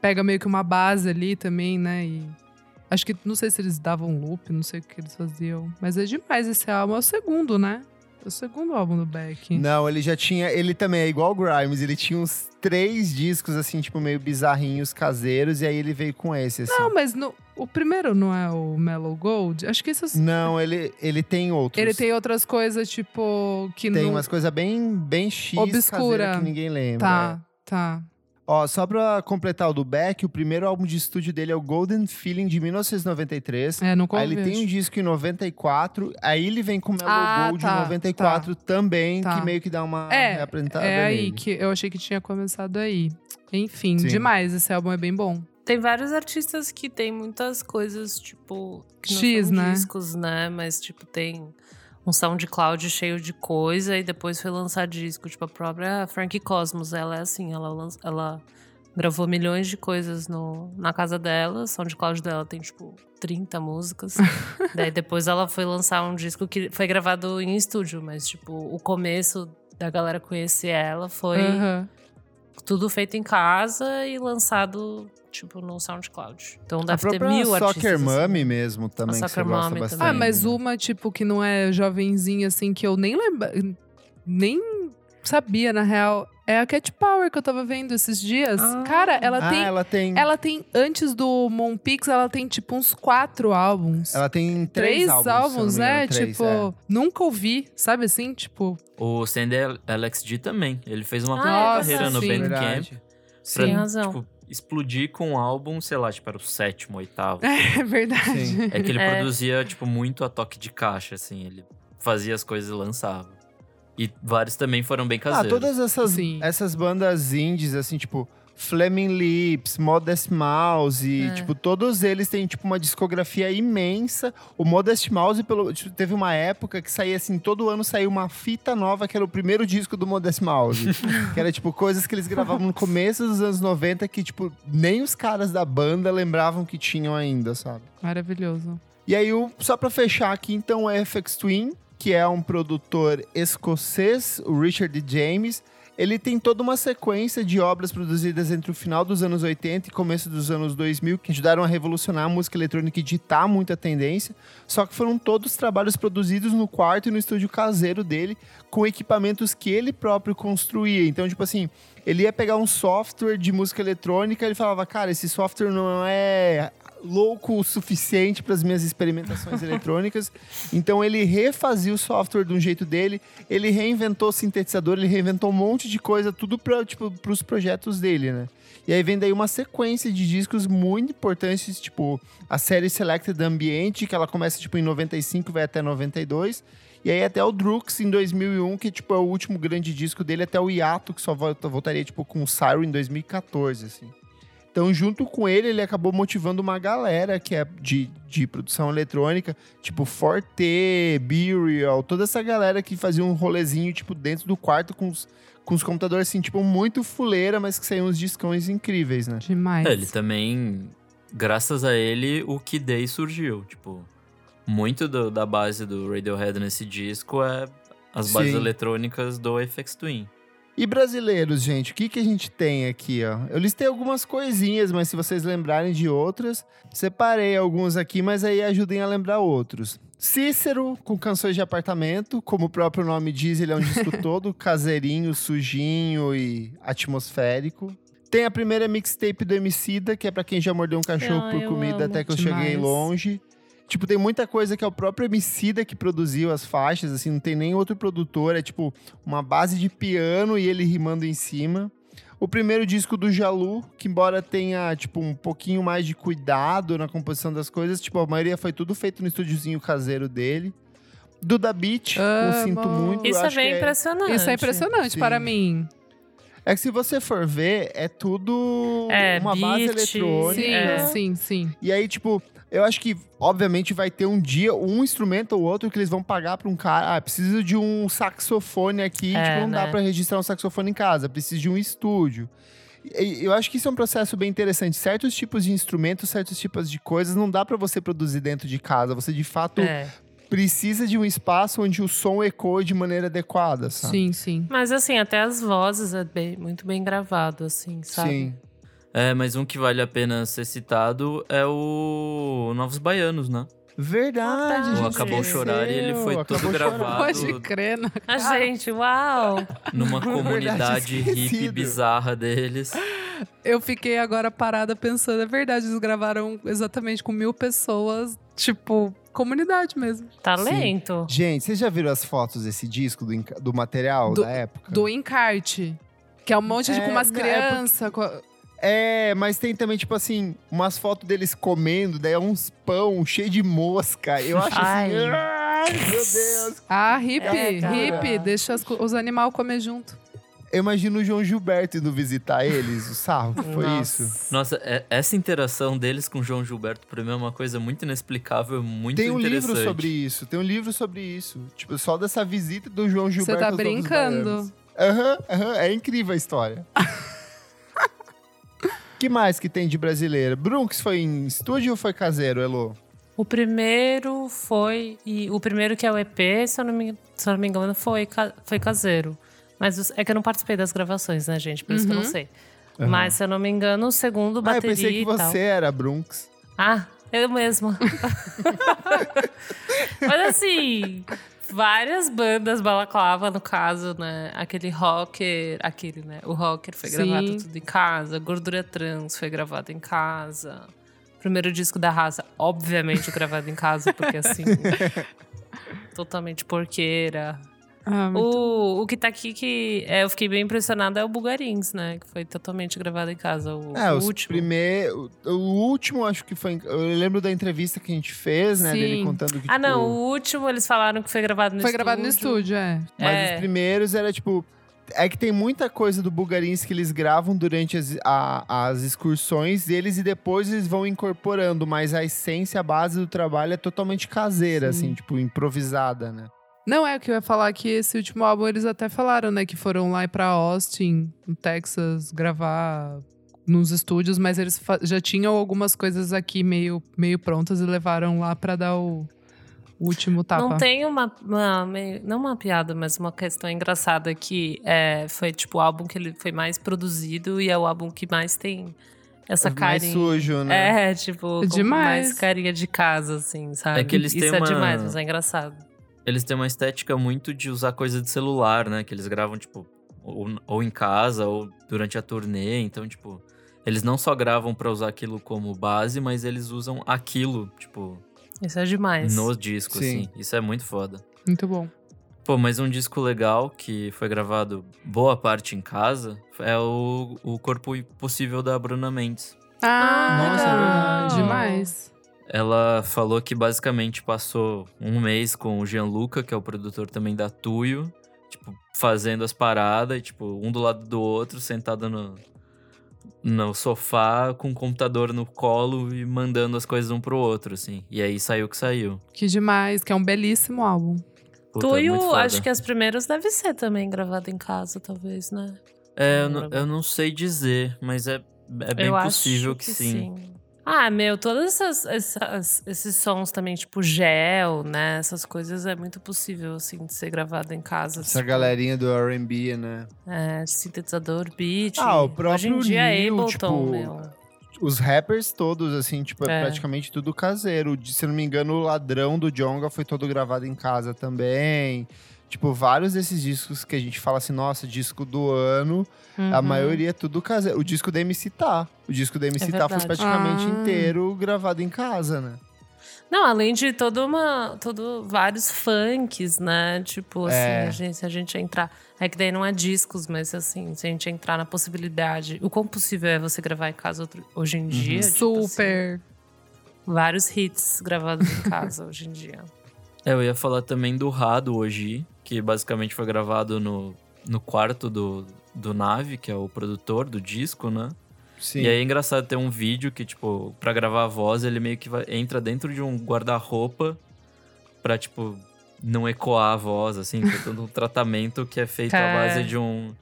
Pega meio que uma base ali também, né? E acho que não sei se eles davam loop, não sei o que eles faziam. Mas é demais esse álbum. É o segundo, né? É o segundo álbum do Beck. Não, ele já tinha. Ele também é igual o Grimes, ele tinha uns três discos, assim, tipo, meio bizarrinhos, caseiros, e aí ele veio com esse, assim. Não, mas no- o primeiro não é o Mellow Gold? Acho que isso. Não, ele, ele tem outros. Ele tem outras coisas, tipo, que Tem não. umas coisas bem, bem X, Obscura. que ninguém lembra. Tá, tá. Ó, só pra completar o do Beck, o primeiro álbum de estúdio dele é o Golden Feeling, de 1993. É, não Aí ele tem um disco em 94, aí ele vem com o Mellow Ah, Gold tá, em 94 também, tá. que meio que dá uma É, reapresentada É aí nele. que eu achei que tinha começado aí. Enfim, Sim. demais. Esse álbum é bem bom. Tem vários artistas que tem muitas coisas, tipo, que não X, são né? discos, né? Mas, tipo, tem um SoundCloud cheio de coisa e depois foi lançar disco. Tipo, a própria Frankie Cosmos, ela é assim, ela, lança- ela gravou milhões de coisas no, na casa dela. O SoundCloud dela tem, tipo, 30 músicas. Daí depois ela foi lançar um disco que foi gravado em estúdio, mas, tipo, o começo da galera conhecer ela foi Aham. Tudo feito em casa e lançado, tipo, no SoundCloud. Então A deve ter mil artistas. Soccer assim. Mummy mesmo também, A que você gosta Mommy bastante. Ah, mas uma, tipo, que não é jovenzinha, assim, que eu nem lembra... Nem sabia, na real. É a Cat Power que eu tava vendo esses dias. Ah. Cara, ela ah, tem... ela tem... Ela tem, antes do Monpix, ela tem, tipo, uns quatro álbuns. Ela tem três, Três álbuns, álbuns, engano, né? três, tipo, é. nunca ouvi, sabe assim? Tipo, O Sandy Alex D também. Ele fez uma Ah, é carreira no sim. Bandcamp. Pra, Tem razão. Tipo, explodir com um álbum, sei lá, tipo, era o sétimo, oitavo. é verdade. Sim. É que ele É. produzia, tipo, muito a toque de caixa, assim. Ele fazia as coisas e lançava. E vários também foram bem Ah, caseiros. todas essas, Sim. essas bandas indies, assim, tipo... Flaming Lips, Modest Mouse, É. tipo, todos eles têm, tipo, uma discografia imensa. O Modest Mouse, pelo, tipo, teve uma época que saía, assim, todo ano saía uma fita nova, que era o primeiro disco do Modest Mouse. que era, tipo, coisas que eles gravavam no começo dos anos 90 que, tipo, nem os caras da banda lembravam que tinham ainda, sabe? Maravilhoso. E aí, o, só pra fechar aqui, então, o FX Twin, que é um produtor escocês, o Richard James. Ele tem toda uma sequência de obras produzidas entre o final dos anos 80 e começo dos anos 2000 que ajudaram a revolucionar a música eletrônica e ditar muita tendência. Só que foram todos trabalhos produzidos no quarto e no estúdio caseiro dele, com equipamentos que ele próprio construía. Então, tipo assim, ele ia pegar um software de música eletrônica, ele falava, cara, esse software não é louco o suficiente para as minhas experimentações eletrônicas. Então ele refazia o software de um jeito dele, ele reinventou o sintetizador, ele reinventou um monte de coisa, tudo para tipo, os projetos dele, né? E aí vem daí uma sequência de discos muito importantes, tipo a série Selected Ambient, que ela começa tipo em 95 vai até 92. E aí até o Drux em 2001, que tipo é o último grande disco dele, até o Yato, que só voltaria tipo com o Siren em 2014, assim. Então, junto com ele, ele acabou motivando uma galera que é de, de produção eletrônica, tipo Forte, Burial, toda essa galera que fazia um rolezinho, tipo, dentro do quarto com os, com os computadores, assim, tipo, muito fuleira, mas que saíam uns discões incríveis, né? Demais. É, ele também, graças a ele, o que Day surgiu. Tipo, muito do, da base do Radiohead nesse disco é as bases Sim. eletrônicas do FX Twin. E brasileiros, gente, o que, que a gente tem aqui, ó? Eu listei algumas coisinhas, mas se vocês lembrarem de outras, separei alguns aqui, mas aí ajudem a lembrar outros. Cícero, com canções de apartamento, como o próprio nome diz, ele é um disco todo caseirinho, sujinho e atmosférico. Tem a primeira mixtape do Emicida, que é pra quem já mordeu um cachorro Ai, por comida até que eu Demais. cheguei longe. Tipo, tem muita coisa que é o próprio Emicida que produziu as faixas, assim, não tem nem outro produtor, é tipo uma base de piano e ele rimando em cima. O primeiro disco do Jalu, que embora tenha, tipo, um pouquinho mais de cuidado na composição das coisas, tipo, a maioria foi tudo feito no estúdiozinho caseiro dele. Duda Beat, eu Amo. sinto muito. eu Isso é que impressionante. Isso é impressionante Sim. para mim. É que se você for ver, é tudo É, uma base beat, eletrônica. Sim, É. sim, sim. E aí, tipo, eu acho que, obviamente, vai ter um dia, um instrumento ou outro que eles vão pagar pra um cara. Ah, preciso de um saxofone aqui. É, tipo, não dá né? pra registrar um saxofone em casa. Preciso de um estúdio. Eu acho que isso é um processo bem interessante. Certos tipos de instrumentos, certos tipos de coisas, não dá pra você produzir dentro de casa. Você, de fato, É. precisa de um espaço onde o som ecoe de maneira adequada, sabe? Sim, sim. Mas assim, até as vozes é bem- muito bem gravado, assim, sabe? Sim. É, mas um que vale a pena ser citado é o Novos Baianos, né? Verdade, gente Acabou. Chorar e ele foi Acabou todo Chorar. gravado. Pode crer, né? A gente, uau! Numa comunidade hippie bizarra deles. Eu fiquei agora parada pensando, é verdade, eles gravaram exatamente com mil pessoas, tipo, comunidade mesmo. Talento. Gente, vocês já viram as fotos desse disco, do, do material Do- da época? Do encarte. Que é um monte de É, com umas é crianças. com- É, mas tem também, tipo assim, umas fotos deles comendo, daí é uns pão cheio de mosca. Eu acho Ai. assim. Ai, meu Deus. Ah, hippie, É, hippie, deixa as os animais comer junto. Eu imagino o João Gilberto indo visitar eles, o sarro que foi Nossa. isso. Nossa, é- essa interação deles com o João Gilberto, pra mim, é uma coisa muito inexplicável, muito Tem um interessante. livro sobre isso, tem um livro sobre isso. Tipo, só dessa visita do João Você Gilberto. tá aos Novos brincando. Aham, aham, é incrível a história. que mais que tem de brasileira? Brunx foi em estúdio ou foi caseiro, Elo? O primeiro foi. E o primeiro que é o EP, se eu não me, se eu não me engano, foi, foi caseiro. Mas é que eu não participei das gravações, né, gente? Por isso que eu não sei. Mas, se eu não me engano, o segundo Ah, eu bateria pensei que você era Brunx. Ah, eu mesma. Mas assim, várias bandas balaclava, no caso, né? Aquele rocker, aquele, né? O rocker foi Sim. gravado tudo em casa, Gordura Trans foi gravado em casa. Primeiro disco da raça, obviamente gravado em casa, porque assim. totalmente porqueira. Ah, muito- O, o que tá aqui que é, eu fiquei bem impressionada é o Bugarins, né? Que foi totalmente gravado em casa. O, É, o último. primeiros. O último, acho que foi. Eu lembro da entrevista que a gente fez, né? Sim. Dele contando que. Ah, não, tipo, o último eles falaram que foi gravado no Foi estúdio. gravado no estúdio, é. Mas É. os primeiros era tipo. É que tem muita coisa do Bugarins que eles gravam durante as, a- as excursões deles e depois eles vão incorporando, mas a essência, a base do trabalho é totalmente caseira, Sim. assim, tipo, improvisada, né? Não, é o que eu ia falar que esse último álbum eles até falaram, né? Que foram lá pra Austin, no Texas, gravar nos estúdios, mas eles já tinham algumas coisas aqui meio, meio prontas e levaram lá pra dar o, o último tapa. Não tem uma, uma meio- não uma piada, mas uma questão engraçada que é, foi tipo o álbum que ele foi mais produzido e é o álbum que mais tem essa É mais carinha. sujo, né? É, tipo, Demais. mais carinha de casa, assim, sabe? É que eles Isso têm é uma- demais, mas é engraçado. Eles têm uma estética muito de usar coisa de celular, né? Que eles gravam, tipo, ou, ou em casa, ou durante a turnê. Então, tipo, eles não só gravam pra usar aquilo como base, mas eles usam aquilo, tipo, Isso é demais. no disco, Sim. assim. Isso é muito foda. Muito bom. Pô, mas um disco legal que foi gravado boa parte em casa é o, o Corpo Impossível da Bruna Mendes. Ah, Nossa, legal. verdade. demais. Ela falou que basicamente passou um mês com o Gianluca, que é o produtor também da Tuyo, tipo, fazendo as paradas, e, tipo, um do lado do outro, sentado no, no sofá, com o computador no colo e mandando as coisas um pro outro, assim. E aí saiu o que saiu. Que demais, que é um belíssimo álbum. Puta, é Tuyo, foda. acho que as primeiras deve ser também gravado em casa, talvez, né? É, eu, Não eu não sei dizer, mas é, é bem Eu possível acho que, sim. Ah, meu, todos esses sons também, tipo gel, né? Essas coisas é muito possível, assim, de ser gravado em casa. Essa tipo, galerinha do R&B, né? É, sintetizador, beat. Ah, o Hoje próprio em dia é Ableton, tipo, meu. Os rappers todos, assim, tipo, é, É. praticamente tudo caseiro. De- Se não me engano, o Ladrão do Jonga foi todo gravado em casa também. Tipo, vários desses discos que a gente fala assim, nossa, disco do ano, a Uhum. maioria é tudo caseiro. O disco da MC Tá. O disco da MC É Tá foi praticamente Ah. inteiro gravado em casa, né? Não, além de toda uma. Todo, vários funks, né? Tipo, assim, É. a gente, se a gente entrar. É que daí não é discos, mas assim, se a gente entrar na possibilidade. O quão possível é você gravar em casa outro- hoje em dia? tipo assim, Super. vários hits gravados em casa hoje em dia. É, eu ia falar também do Rado hoje, que basicamente foi gravado no, no quarto do, do Nave, que é o produtor do disco, né? Sim. E aí é engraçado ter um vídeo que, tipo, pra gravar a voz, ele meio que vai- entra dentro de um guarda-roupa pra, tipo, não ecoar a voz, assim, tem todo um tratamento que é feito à É. base de um,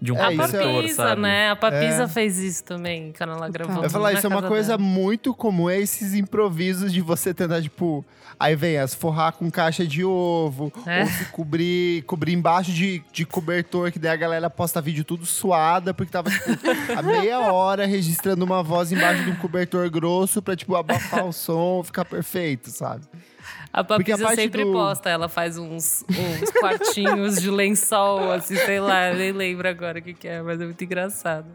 de um É, cobertor, Papisa, sabe? né? A Papisa É. fez isso também, quando ela gravou. Eu falar, isso é uma coisa dela. muito comum, é esses improvisos de você tentar, tipo, aí vem as forrar com caixa de ovo, É. ou se cobrir, cobrir embaixo de, de cobertor, que daí a galera posta vídeo tudo suada, porque tava, tipo, a meia hora registrando uma voz embaixo de um cobertor grosso pra, tipo, abafar o som, ficar perfeito, sabe? A a Papisa sempre do- posta, ela faz uns, uns quartinhos de lençol, assim, sei lá, nem lembro agora o que, que é, mas é muito engraçado.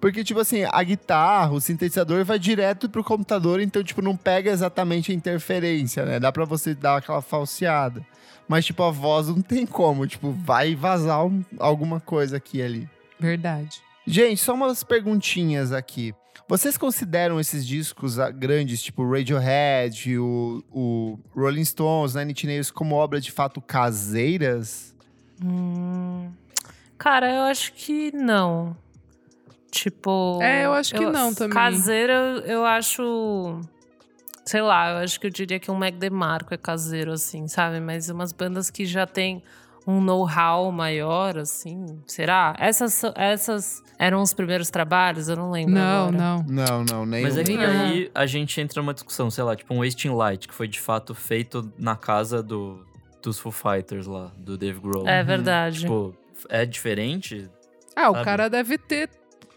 Porque, tipo assim, a guitarra, o sintetizador vai direto pro computador, então, tipo, não pega exatamente a interferência, né? Dá pra você dar aquela falseada. Mas, tipo, a voz não tem como, tipo, vai vazar um- alguma coisa aqui e ali. Verdade. Gente, só umas perguntinhas aqui. Vocês consideram esses discos ah, grandes, tipo Radiohead, o, o Rolling Stones, Nine Inch Nails, como obras de fato caseiras? Hum, cara, eu acho que não. Tipo. É, eu acho que não também. Caseiro, eu- eu acho. Sei lá, eu acho que eu diria que um Mac DeMarco é caseiro, assim, sabe? Mas umas bandas que já tem um know-how maior, assim, será? Essas, essas eram os primeiros trabalhos? Eu não lembro. Não, agora. não. Não, não, nem Mas é que aí a gente entra numa discussão, sei lá, tipo um Wasting Light, que foi de fato feito na casa do, dos Foo Fighters lá, do Dave Grohl. É verdade. Tipo, é diferente? Ah, o Sabe? cara deve ter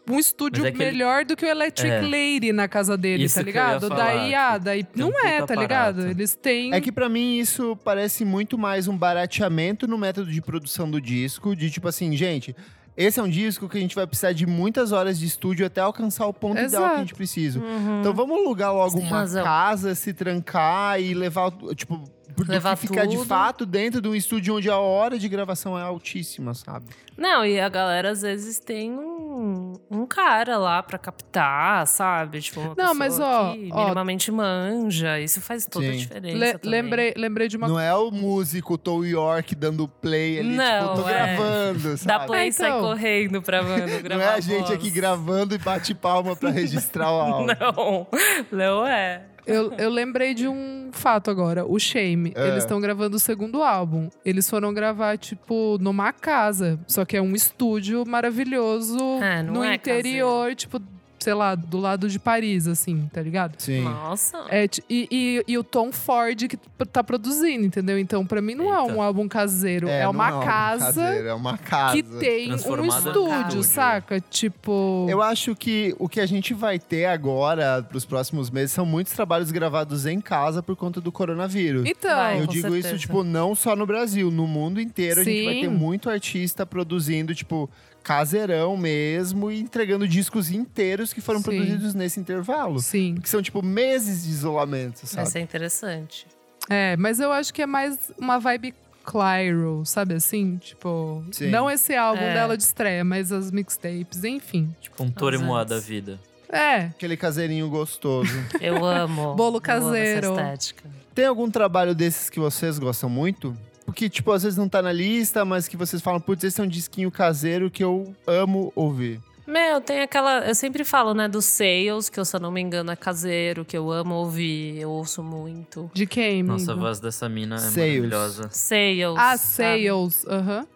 um estúdio é que ele- melhor do que o Electric É. Lady na casa dele, Isso tá ligado? daí, ah, daí um não é, tá ligado? aparato. Eles têm. É que pra mim isso parece muito mais um barateamento no método de produção do disco, de tipo assim, gente, esse é um disco que a gente vai precisar de muitas horas de estúdio até alcançar o ponto ideal que a Exato. gente precisa. Uhum. Então vamos alugar logo uma razão. casa, se trancar e levar, tipo, do Levar que ficar de tudo. fato dentro de um estúdio onde a hora de gravação é altíssima, sabe? Não, e a galera às vezes tem um, um cara lá pra captar, sabe? Tipo, uma Não, pessoa mas, ó, que ó. minimamente manja. Isso faz toda a Sim. diferença. Le- também. lembrei, lembrei de uma Não é o músico Tom York dando play ali, Não, tipo, tô é. gravando, Dá sabe? play e sai então. correndo pra Não gravar é a a gente voz. aqui gravando e bate palma pra registrar o áudio. Não, não é. Eu, eu lembrei de um fato agora. O Shame. É. Eles estão gravando o segundo álbum. Eles foram gravar, tipo, numa casa. Só que é um estúdio maravilhoso É, não no é interior, tipo, sei lá, do lado de Paris, assim, tá ligado? Sim. Nossa. É, e, e, e o Tom Ford que tá produzindo, entendeu? Então, pra mim, não é Eita. um álbum caseiro. É, não uma um casa caseiro, é uma casa. que tem um estúdio, estúdio. saca? Tipo. Eu acho que o que a gente vai ter agora, pros próximos meses, são muitos trabalhos gravados em casa por conta do coronavírus. Então. Vai, Eu digo certeza. isso, tipo, não só no Brasil, no mundo inteiro a gente vai Sim. ter muito artista produzindo, tipo, caseirão mesmo e entregando discos inteiros que foram Sim. produzidos nesse intervalo. Sim. Que são, tipo, meses de isolamento, Vai sabe? ser interessante. É, mas eu acho que é mais uma vibe Clyro, sabe assim? Tipo, Sim. não esse álbum É. dela de estreia, mas as mixtapes, enfim. Tipo um antes. da vida. É, Aquele caseirinho gostoso. Eu amo. Bolo eu amo caseiro. Essa estética. Tem algum trabalho desses que vocês gostam muito? Porque, tipo, às vezes não tá na lista, mas que vocês falam, putz, esse é um disquinho caseiro que eu amo ouvir. Meu, tem aquela. Eu sempre falo, né, dos sales, que eu, se eu não me engano, é caseiro, que eu amo ouvir, eu ouço muito. de quem, amigo? Nossa, a voz dessa mina é Sales. maravilhosa. Sales. Ah? Sales, aham.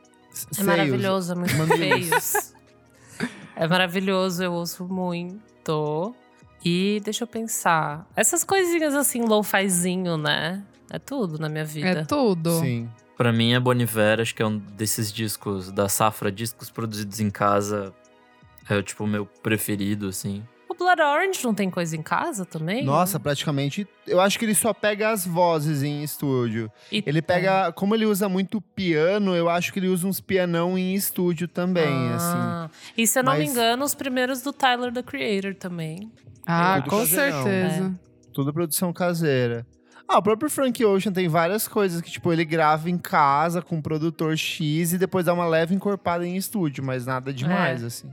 É maravilhoso, é muito feios. É maravilhoso, eu ouço muito. E deixa eu pensar. Essas coisinhas assim, low-fizinho, né? É tudo na minha vida. É tudo. Sim. Pra mim, é Bon Iver, acho que é um desses discos da safra, discos produzidos em casa. É tipo o meu preferido, assim. O Blood Orange não tem coisa em casa também? Nossa, praticamente. Eu acho que ele só pega as vozes em estúdio. E- Ele pega. Como ele usa muito piano, eu acho que ele usa uns pianão em estúdio também, assim. Ah, E se eu não me Mas- engano, os primeiros do Tyler, the Creator também. Ah, com caseirão. certeza. Tudo produção caseira. Ah, o próprio Frank Ocean tem várias coisas que, tipo, ele grava em casa com um produtor X e depois dá uma leve encorpada em estúdio, mas nada demais, É. assim.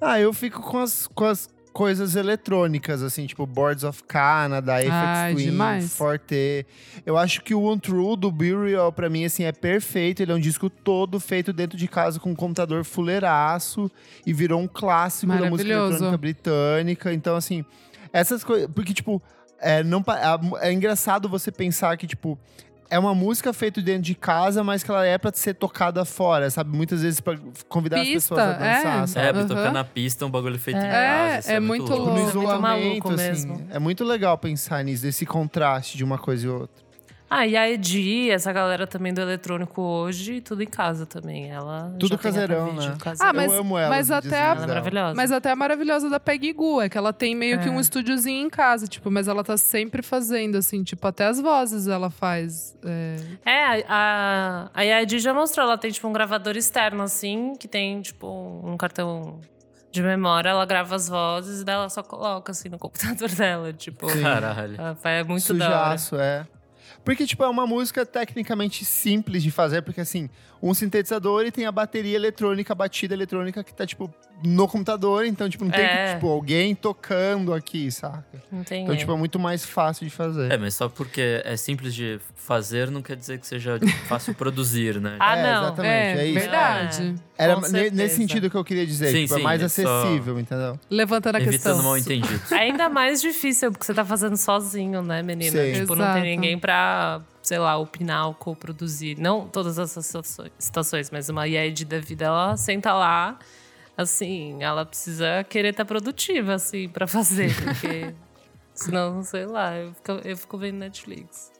Ah, eu fico com as, com as coisas eletrônicas, assim, tipo Boards of Canada, Apex Ai, Twin, demais. Forte. Eu acho que o Untrue do Burial, pra mim, assim, é perfeito. Ele é um disco todo feito dentro de casa com um computador fuleiraço e virou um clássico da música eletrônica britânica. Então, assim, essas coisas. Porque, tipo, é, não, é, é engraçado você pensar que, tipo, é uma música feita dentro de casa, mas que ela é pra ser tocada fora, sabe? Muitas vezes pra convidar as Pista, pessoas a dançar, é. sabe? É, pra Aham. tocar na pista, um bagulho feito em É, casa. isso é muito Tipo, louco. no É muito isolamento, maluco assim. mesmo. É muito legal pensar nisso, esse contraste de uma coisa e outra. Ah, e a Edi, essa galera também do eletrônico hoje, tudo em casa também. Ela Tudo caseirão, vídeo né? Ah, mas- eu amo ela. mas até a- Ela é. Mas até a maravilhosa da Peggy Goo é que ela tem meio que É. um estúdiozinho em casa, tipo, mas ela tá sempre fazendo, assim, tipo, até as vozes ela faz. é. É, a, a Edi já mostrou, ela tem tipo um gravador externo, assim, que tem tipo um cartão de memória, ela grava as vozes e daí ela só coloca assim no computador dela, tipo. Sim. Caralho. É muito da hora. Sujaço, é. Porque, tipo, é uma música tecnicamente simples de fazer, porque, assim, um sintetizador e tem a bateria eletrônica, a batida eletrônica que tá, tipo, no computador. Então, tipo, não tem, É. tipo, alguém tocando aqui, saca? Não tem Então, tipo, é muito mais fácil de fazer. É, mas só porque é simples de fazer não quer dizer que seja tipo, fácil produzir, né? Ah, É, não. exatamente, é isso. verdade. Era ne- certeza. nesse sentido que eu queria dizer. Sim, tipo, é sim, mais é só- acessível, entendeu? Levantando a Evitando questão. mal entendido. Ainda mais difícil, porque você tá fazendo sozinho, né, menina? Sim. Tipo, não Exato. tem ninguém pra, sei lá, opinar ou co-produzir. Não todas essas situações- mas uma IED da vida, ela senta lá, assim, ela precisa querer estar produtiva, assim, pra fazer, porque senão, sei lá, eu fico, eu fico vendo Netflix.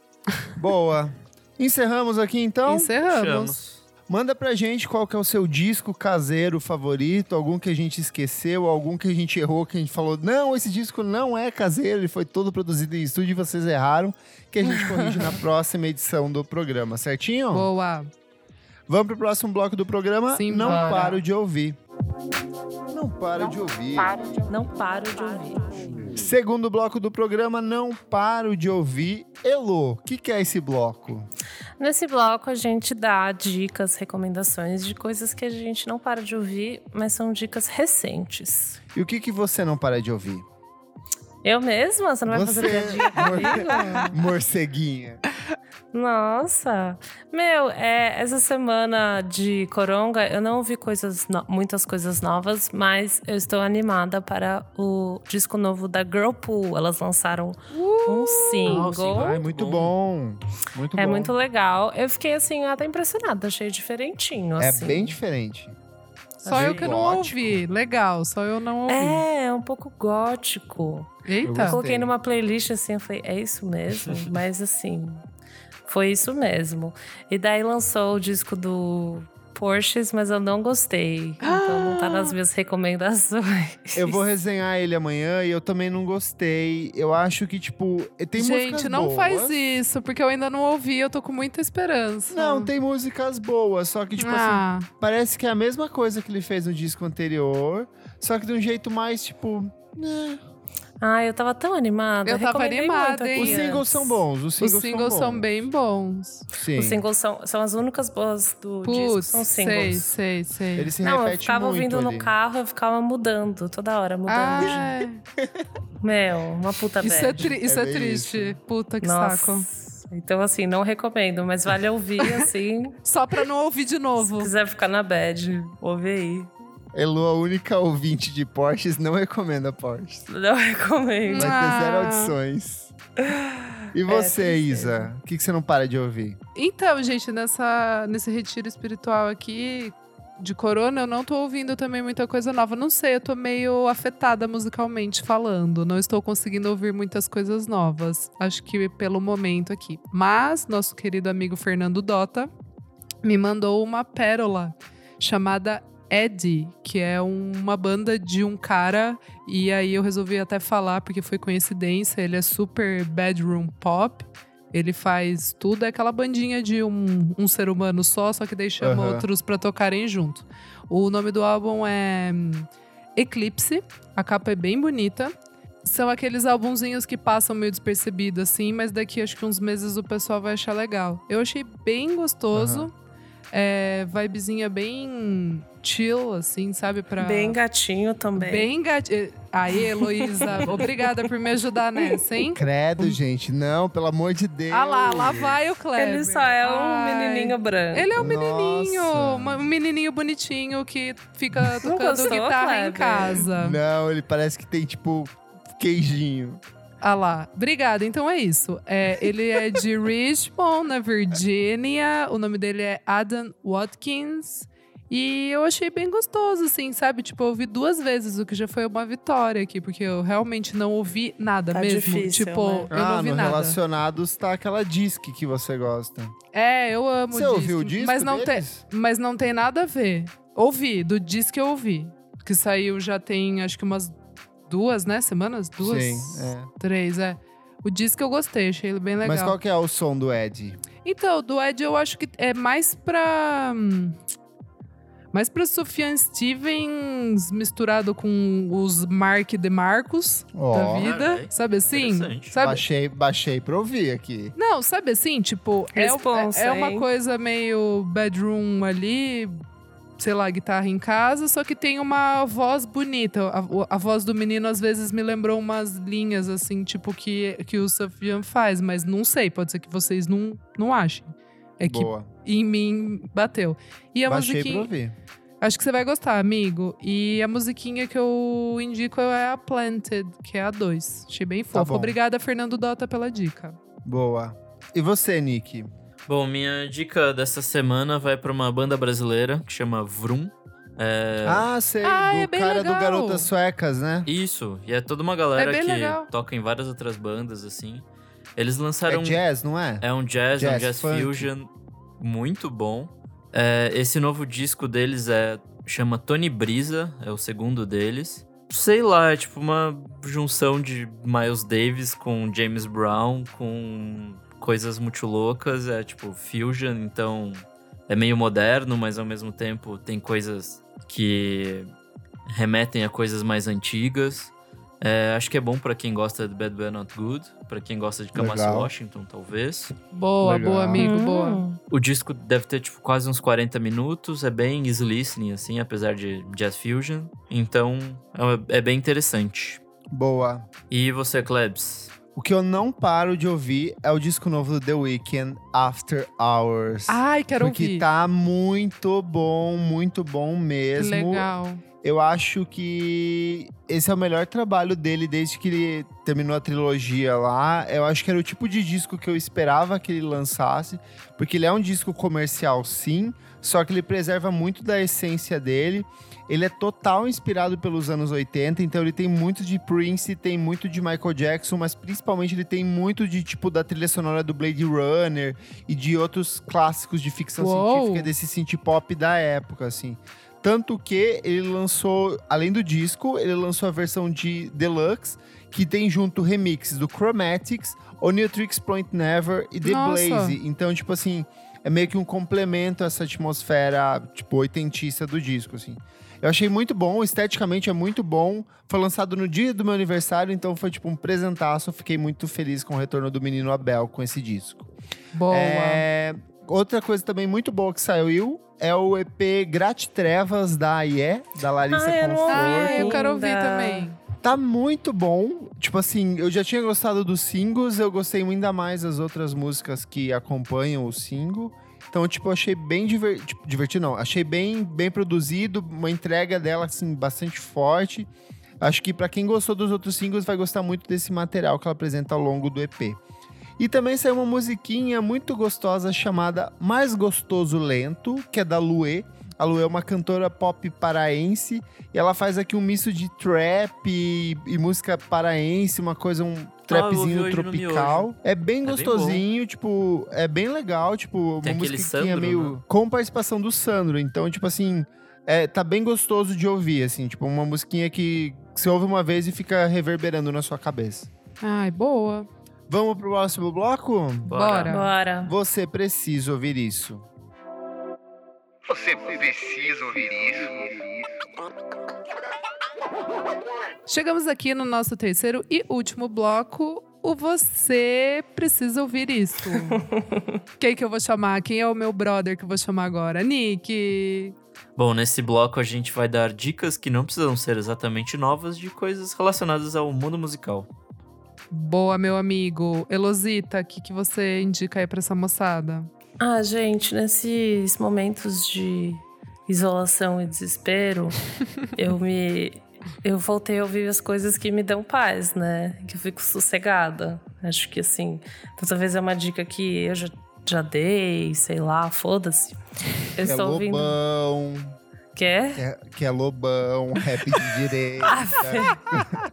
Boa. Encerramos aqui, então? Encerramos. Chamos. Manda pra gente qual que é o seu disco caseiro favorito, algum que a gente esqueceu, algum que a gente errou, que a gente falou, não, esse disco não é caseiro, ele foi todo produzido em estúdio e vocês erraram, que a gente corrige na próxima edição do programa, certinho? Boa. Vamos pro próximo bloco do programa, Sim, Não bora. Paro de Ouvir. Não paro de ouvir. Não paro de ouvir. Segundo bloco do programa, Não Paro de Ouvir. Elo, o que, que é esse bloco? Nesse bloco, a gente dá dicas, recomendações de coisas que a gente não para de ouvir, mas são dicas recentes. E o que, que você não para de ouvir? Eu mesma? Você não vai Você, fazer piadinha comigo? morceguinha. Nossa! Meu, é, essa semana de Coronga, eu não ouvi coisas no- muitas coisas novas, mas eu estou animada para o disco novo da Girlpool. Elas lançaram um single. single. Ai, muito bom. Muito é bom. muito legal. Eu fiquei, assim, até impressionada. Achei diferentinho, É assim. bem diferente. Só Achei eu que não gótico. ouvi. Legal, só eu não ouvi. É, é um pouco gótico. Eita. Eu coloquei numa playlist assim, eu falei, é isso mesmo? Mas assim, foi isso mesmo. E daí lançou o disco do Porsches, mas eu não gostei. Então não tá nas minhas recomendações. Eu vou resenhar ele amanhã e eu também não gostei. Eu acho que, tipo, tem músicas Gente, não boas. faz isso, porque eu ainda não ouvi, eu tô com muita esperança. Não, tem músicas boas, só que, tipo assim, ah, parece que é a mesma coisa que ele fez no disco anterior, só que de um jeito mais, tipo. né. Ah, eu tava tão animada. Eu tava animada, hein? Os singles são bons, os os singles, singles são, são, bons. bem bons. Sim. Os singles são, são as únicas boas do disco, Putz, são sei, singles. sei, sei. Ele se Não, eu ficava muito ouvindo ali. no carro, eu ficava mudando, toda hora mudando. Ah, Meu, uma puta isso é, bad. tri- isso É é, triste. Puta que Nossa. saco. Então, assim, não recomendo, mas vale ouvir, assim. Só pra não ouvir de Se novo. quiser ficar na bad, ouve aí. Elu, a única ouvinte de Porsches, não recomenda Porsches. Não recomendo. Vai ter zero Ah. audições. E você, tristeza. Isa? O que, que você não para de ouvir? Então, gente, nessa, nesse retiro espiritual aqui de corona, eu não tô ouvindo também muita coisa nova. Não sei, eu tô meio afetada musicalmente falando. Não estou conseguindo ouvir muitas coisas novas. Acho que pelo momento aqui. Mas nosso querido amigo Fernando Dota me mandou uma pérola chamada Eddie, que é uma banda de um cara. E aí eu resolvi até falar, porque foi coincidência. Ele é super bedroom pop. Ele faz tudo, é aquela bandinha de um, um ser humano só, só que daí chama Aham. outros pra tocarem junto. O nome do álbum é hum, Eclipse, a capa é bem bonita. São aqueles albunzinhos que passam meio despercebido, assim, mas daqui acho que uns meses o pessoal vai achar legal. Eu achei bem gostoso. É, vibezinha bem chill, assim, sabe? Pra... Bem gatinho também. Bem gatinho. Aí, Heloísa, obrigada por me ajudar nessa, hein? Credo, gente. Não, pelo amor de Deus. Ah lá, lá vai o Kleber. Ele só é um Ai. menininho branco. Ele é um menininho, Nossa. um menininho bonitinho que fica tocando gostou, guitarra em Kleber? casa. Não, ele parece que tem, tipo, queijinho. Ah lá, obrigada. Então é isso. É, ele é de Richmond, na Virgínia. O nome dele é Adam Watkins. E eu achei bem gostoso, assim, sabe? Tipo, eu ouvi duas vezes, o que já foi uma vitória aqui, porque eu realmente não ouvi nada Tá mesmo. difícil, tipo, né? eu não ah, ouvi no nada. Relacionados tá aquela disc que você gosta. É, eu amo você o ouviu o disco mas não, tem, deles? mas não tem nada a ver. Ouvi, do disco que eu ouvi. Que saiu já tem, acho que umas duas, né? Semanas? Duas? Sim, é. Três, é. O disco eu gostei, achei ele bem legal. Mas qual que é o som do Ed? Então, do Ed eu acho que é mais pra. Mais pra Sufjan Stevens misturado com os Mark de Marcos Ó, da vida. Carai, sabe assim? Sabe? baixei, baixei pra ouvir aqui. Não, sabe assim? Tipo, é, Responsa, é, é uma coisa meio bedroom ali, sei lá, guitarra em casa, só que tem uma voz bonita. A, a voz do menino às vezes me lembrou umas linhas assim, tipo, que, que o Sufjan faz, mas não sei, pode ser que vocês não, não achem. É que Boa. em mim bateu. E a Baixei pra musiquinha. ouvir. Acho que você vai gostar, amigo. E a musiquinha que eu indico é a Planted, que é a 2. Achei bem fofo. Tá bom. Obrigada, Fernando Dota, pela dica. Boa. E você, Nick? Bom, minha dica dessa semana vai pra uma banda brasileira que chama Vroom. É, Ah, sei. Ah, do é bem cara do legal. Garotas Suecas, né? Isso, e é toda uma galera É que legal. toca em várias outras bandas, assim. Eles É lançaram. jazz, não é? É um jazz, é um Jazz jazz funk. fusion muito bom. É, esse novo disco deles é chama Tony Brisa, é o segundo deles. Sei lá, é tipo uma junção de Miles Davis com James Brown, com coisas muito loucas, é tipo fusion, então é meio moderno, mas ao mesmo tempo tem coisas que remetem a coisas mais antigas. É, acho que é bom pra quem gosta de Bad Bad Not Good, pra quem gosta de Kamasi Legal. Washington, talvez. Boa, Legal. boa, amigo, boa. Hum. O disco deve ter, tipo, quase uns 40 minutos. É bem easy listening, assim, apesar de jazz fusion. Então, é, é bem interessante. Boa. E você, Klebs? O que eu não paro de ouvir é o disco novo do The Weeknd, After Hours. Ai, quero porque ouvir. tá muito bom, muito bom Que mesmo. legal. Eu acho que esse é o melhor trabalho dele desde que ele terminou a trilogia lá. Eu acho que era o tipo de disco que eu esperava que ele lançasse, porque ele é um disco comercial, sim, só que ele preserva muito da essência dele. Ele é total inspirado pelos anos 80, então ele tem muito de Prince, tem muito de Michael Jackson, mas principalmente ele tem muito de tipo da trilha sonora do Blade Runner e de outros clássicos de ficção Uou. científica desse synth pop da época, assim. Tanto que ele lançou, além do disco, ele lançou a versão de Deluxe, que tem junto remixes do Chromatics, Onitrix Point Never e The Nossa. Blaze. Então, tipo assim, é meio que um complemento a essa atmosfera, tipo, oitentista do disco, assim. Eu achei muito bom, esteticamente é muito bom. Foi lançado no dia do meu aniversário, então foi tipo um presentaço. Fiquei muito feliz com o retorno do menino Abel com esse disco. Boa. É, Outra coisa também muito boa que saiu é o EP Grat Trevas da AIE, da Larissa Conforto. Ah, eu quero ouvir também. Tá muito bom. Tipo assim, eu já tinha gostado dos singles, eu gostei ainda mais das outras músicas que acompanham o single. Então, tipo, achei bem diver... tipo, divertido, não. Achei bem, bem produzido, uma entrega dela, assim, bastante forte. Acho que pra quem gostou dos outros singles vai gostar muito desse material que ela apresenta ao longo do EP. E também saiu uma musiquinha muito gostosa chamada Mais Gostoso Lento, que é da Luê. A Luê é uma cantora pop paraense e ela faz aqui um misto de trap e, e música paraense, uma coisa, um trapzinho no tropical. É bem bem gostosinho, tipo, é bem legal, tipo, Tem uma musiquinha Sandro, meio né? com participação do Sandro. Então, tipo assim, é, tá bem gostoso de ouvir, assim, tipo, uma musiquinha que você ouve uma vez e fica reverberando na sua cabeça. Ai, boa. Vamos pro próximo bloco? Bora. Bora. Você precisa ouvir isso. Você precisa ouvir isso. Chegamos aqui no nosso terceiro e último bloco. O Você Precisa Ouvir Isso. Quem que eu vou chamar? Quem é o meu brother que eu vou chamar agora? Nick. Bom, nesse bloco a gente vai dar dicas que não precisam ser exatamente novas de coisas relacionadas ao mundo musical. Boa, meu amigo. Elosita, o que, que você indica aí pra essa moçada? Ah, gente, nesses momentos de isolação e desespero, eu me. Eu voltei a ouvir as coisas que me dão paz, né? Que eu fico sossegada. Acho que assim, então, talvez é uma dica que eu já, já dei, sei lá, foda-se. Eu Que é estou ouvindo. lobão, Quer? que é, que é lobão, rap de direita.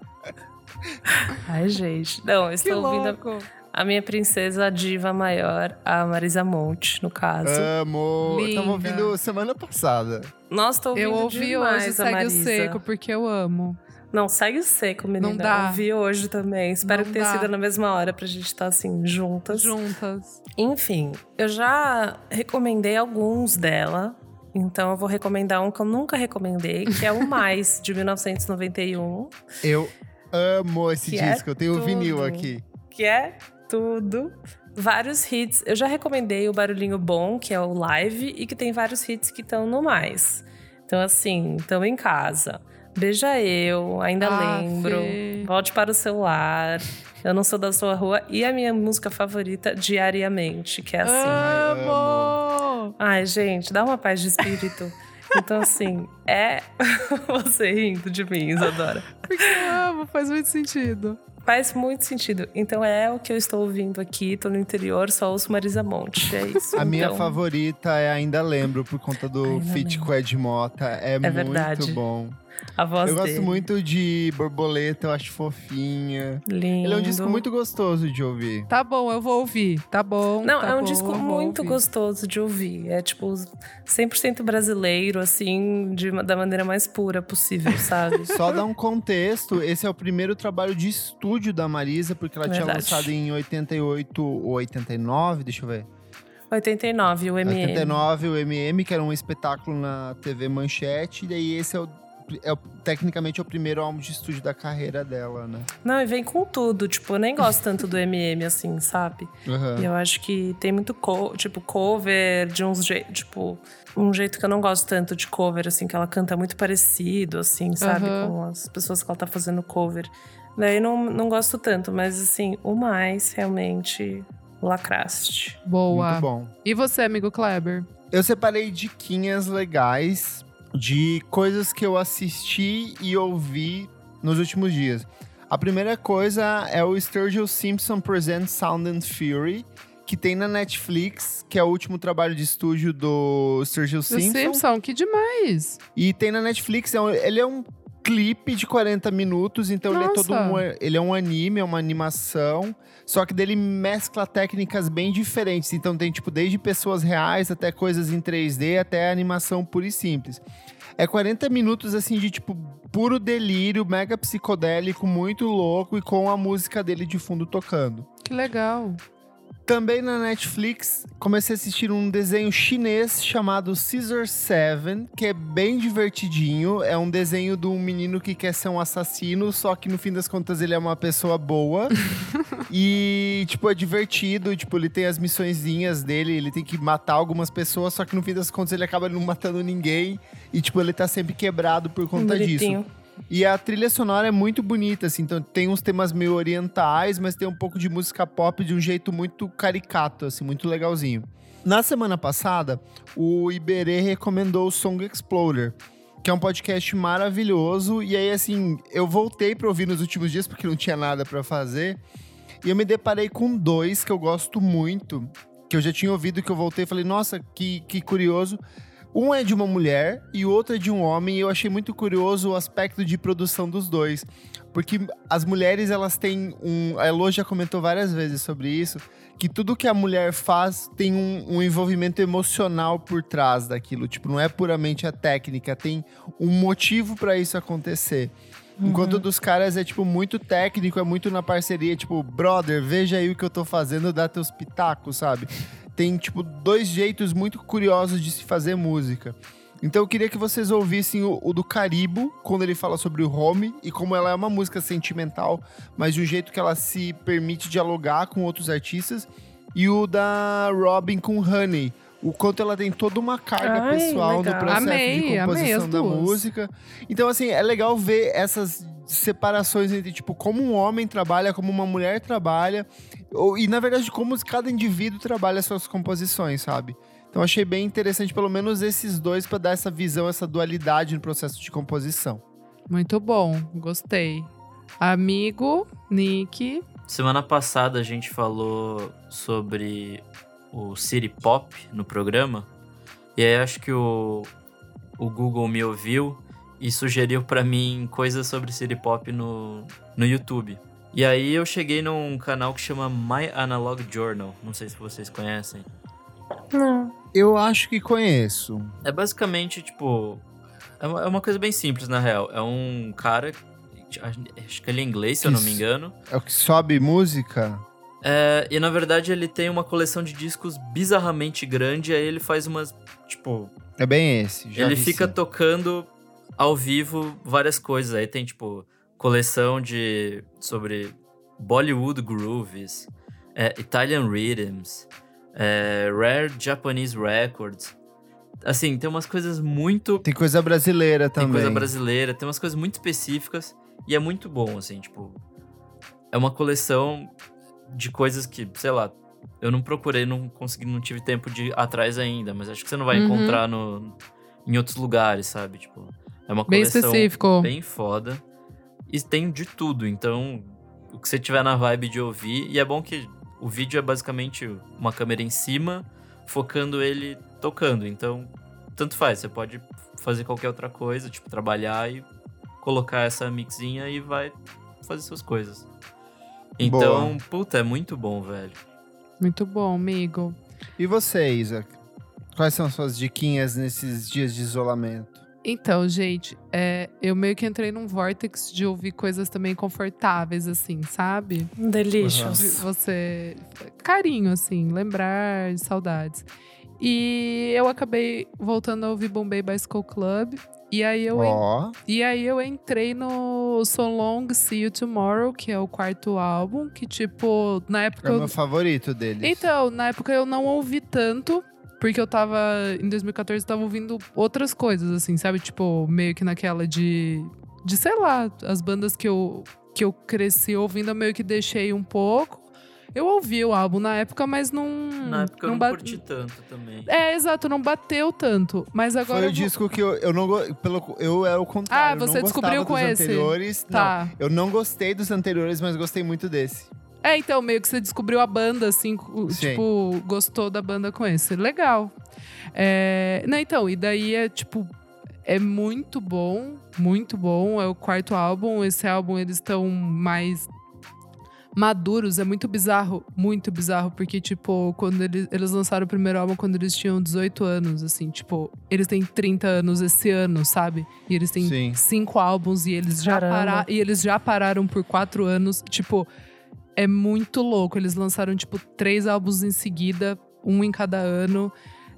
Ai, gente. Não, eu estou ouvindo a, a minha princesa a diva maior, a Marisa Monte, no caso. Amo. Linda. Tava ouvindo semana passada. Nossa, tô ouvindo Eu ouvi demais hoje, a segue o Marisa. seco, porque eu amo. Não, segue o seco, menina. Não dá. Ouvi hoje também. Espero Não que tenha dá. sido na mesma hora pra gente estar assim, juntas. Juntas. Enfim, eu já recomendei alguns dela. Então eu vou recomendar um que eu nunca recomendei, que é o Mais, de 1991. Eu amo esse Que é disco. Eu tenho o vinil aqui. que é tudo. Vários hits. Eu já recomendei o Barulhinho Bom, que é o live, e que tem vários hits que estão no mais. Então, assim, estão em casa. Beija eu, ainda Ah, lembro. Fê. Volte para o celular. Eu não sou da sua rua. E a minha música favorita, Diariamente, que é assim. Amo! Ai, gente, dá uma paz de espírito. Então, assim, é você rindo de mim, Isadora. Porque eu amo, faz muito sentido. Faz muito sentido. Então é o que eu estou ouvindo aqui. Tô no interior, só ouço Marisa Monte. É isso. A minha Então, favorita é Ainda Lembro, por conta do Ainda feat Lembro. com Ed Mota. É, muito verdade. bom. A voz Eu gosto dele. muito de Borboleta, eu acho fofinha. Lindo. Ele é um disco muito gostoso de ouvir. Tá bom, eu vou ouvir. Tá bom. Não, tá é um bom, disco muito ouvir. gostoso de ouvir. É tipo 100% brasileiro, assim, de, da maneira mais pura possível, sabe? Só dar um contexto, esse é o primeiro trabalho de estúdio da Marisa, porque ela tinha Verdade. lançado em 88 ou 89, deixa eu ver. 89, o MM. 89, o MM, que era um espetáculo na TV Manchete, e daí esse é o, é tecnicamente é o primeiro álbum de estúdio da carreira dela, né? Não, e vem com tudo. Tipo, eu nem gosto tanto do MM, assim, sabe? E eu acho que tem muito, co tipo, cover de uns jeitos, tipo, um jeito que eu não gosto tanto de cover, assim, que ela canta muito parecido, assim, sabe? Aham. Com as pessoas que ela tá fazendo cover. Daí não, não gosto tanto, mas assim, o mais realmente lacraste. Boa. Muito bom. E você, amigo Kleber? Eu separei diquinhas legais. De coisas que eu assisti e ouvi nos últimos dias. A primeira coisa é o Sturgill Simpson Presents Sound and Fury, que tem na Netflix, que é o último trabalho de estúdio do Sturgill Simpson. Simpson, que demais. E tem na Netflix, é ele é um clipe de 40 minutos, então ele é todo Nossa. um, ele é um anime, é uma animação, só que dele mescla técnicas bem diferentes. Então tem tipo desde pessoas reais até coisas em 3D, até animação pura e simples. É 40 minutos assim de tipo puro delírio, mega psicodélico, muito louco e com a música dele de fundo tocando. Que legal. Também na Netflix, comecei a assistir um desenho chinês chamado Caesar Seven, que é bem divertidinho. É um desenho de um menino que quer ser um assassino, só que no fim das contas ele é uma pessoa boa. e, tipo, é divertido. Tipo, ele tem as missõezinhas dele, ele tem que matar algumas pessoas, só que no fim das contas ele acaba não matando ninguém. E, tipo, ele tá sempre quebrado por conta disso. E a trilha sonora é muito bonita, assim. Então tem uns temas meio orientais, mas tem um pouco de música pop de um jeito muito caricato, assim, muito legalzinho. Na semana passada, o Iberê recomendou o Song Exploder, que é um podcast maravilhoso. E aí, assim, eu voltei pra ouvir nos últimos dias, porque não tinha nada pra fazer. E eu me deparei com dois que eu gosto muito, que eu já tinha ouvido, que eu voltei e falei, nossa, que, que curioso. Um é de uma mulher e o outro é de um homem, e eu achei muito curioso o aspecto de produção dos dois. Porque as mulheres, elas têm um. A Elo já comentou várias vezes sobre isso, que tudo que a mulher faz tem um, um envolvimento emocional por trás daquilo. Tipo, não é puramente a técnica, tem um motivo pra isso acontecer. Enquanto o dos caras é, tipo, muito técnico, é muito na parceria, tipo, brother, veja aí o que eu tô fazendo, dá teus pitacos, sabe? Tem, tipo, dois jeitos muito curiosos de se fazer música. Então eu queria que vocês ouvissem o, o do Caribo, quando ele fala sobre o home, e como ela é uma música sentimental, mas de um jeito que ela se permite dialogar com outros artistas. E o da Robin com Honey, o quanto ela tem toda uma carga Ai, pessoal legal. no processo Amei, de composição da música. Então, assim, é legal ver essas separações entre, tipo, como um homem trabalha, como uma mulher trabalha, ou- e, na verdade, como cada indivíduo trabalha suas composições, sabe? Então, achei bem interessante, pelo menos, esses dois, pra dar essa visão, essa dualidade no processo de composição. Muito bom, gostei. Amigo, Nick. Semana passada a gente falou sobre o City Pop no programa. E aí acho que o, o Google me ouviu e sugeriu pra mim coisas sobre City Pop no, no YouTube. E aí eu cheguei num canal que chama My Analog Journal. Não sei se vocês conhecem. Não. Eu acho que conheço. É basicamente, tipo. É uma, é uma coisa bem simples, na real. É um cara. Acho que ele é inglês, se eu não me engano. É o que sobe música? É, e na verdade ele tem uma coleção de discos bizarramente grande, aí ele faz umas. Tipo, É bem esse. já ele fica sim. tocando ao vivo várias coisas. Aí tem, tipo, coleção de. sobre Bollywood Grooves, é, Italian Rhythms, é, Rare Japanese Records. Assim, tem umas coisas muito Tem coisa brasileira tem também. coisa brasileira, tem umas coisas muito específicas e é muito bom, assim, tipo. É uma coleção de coisas que, sei lá, eu não procurei, não consegui, não tive tempo de ir atrás ainda, mas acho que você não vai Uhum. encontrar no, em outros lugares, sabe? Tipo, é uma Bem coleção específico. bem foda e tem de tudo, então o que você tiver na vibe de ouvir, e é bom que o vídeo é basicamente uma câmera em cima, focando ele tocando, então tanto faz, você pode fazer qualquer outra coisa, tipo trabalhar e colocar essa mixinha e vai fazer suas coisas. Então, puta, é muito bom, velho. Muito bom, amigo. E você, Isa? Quais são suas diquinhas nesses dias de isolamento? Então, gente, é, eu meio que entrei num vortex de ouvir coisas também confortáveis, assim, sabe? De Delicious. você. Carinho, assim, lembrar, saudades. E eu acabei voltando a ouvir Bombay Bicycle Club. E aí eu, en- Ó, e aí eu entrei no So Long See You Tomorrow, que é o quarto álbum, que, tipo, na época. é o eu- meu favorito deles. Então, na época eu não ouvi tanto, porque eu tava. Em 2014 eu tava ouvindo outras coisas, assim, sabe? Tipo, meio que naquela de. De, sei lá, as bandas que eu, que eu cresci ouvindo, eu meio que deixei um pouco. Eu ouvi o álbum na época, mas não. Na época eu não ba- curti tanto também. É, exato, não bateu tanto. Mas agora. Foi eu o vou- disco que eu, eu não pelo Eu era o contrário. Ah, eu não você descobriu com dos esse? anteriores. Tá. Não, eu não gostei dos anteriores, mas gostei muito desse. É, então, meio que você descobriu a banda, assim, Sim. tipo, gostou da banda com esse. Legal. É, não, então, e daí é, tipo, é muito bom, muito bom. É o quarto álbum. Esse álbum, eles estão mais maduros. É muito bizarro, muito bizarro, porque, tipo, quando eles, eles lançaram o primeiro álbum quando eles tinham 18 anos, assim, tipo, eles têm 30 anos esse ano, sabe? E eles têm Sim. cinco álbuns e eles já pararam. E eles já pararam por quatro anos. Tipo, é muito louco. Eles lançaram, tipo, três álbuns em seguida, um em cada ano.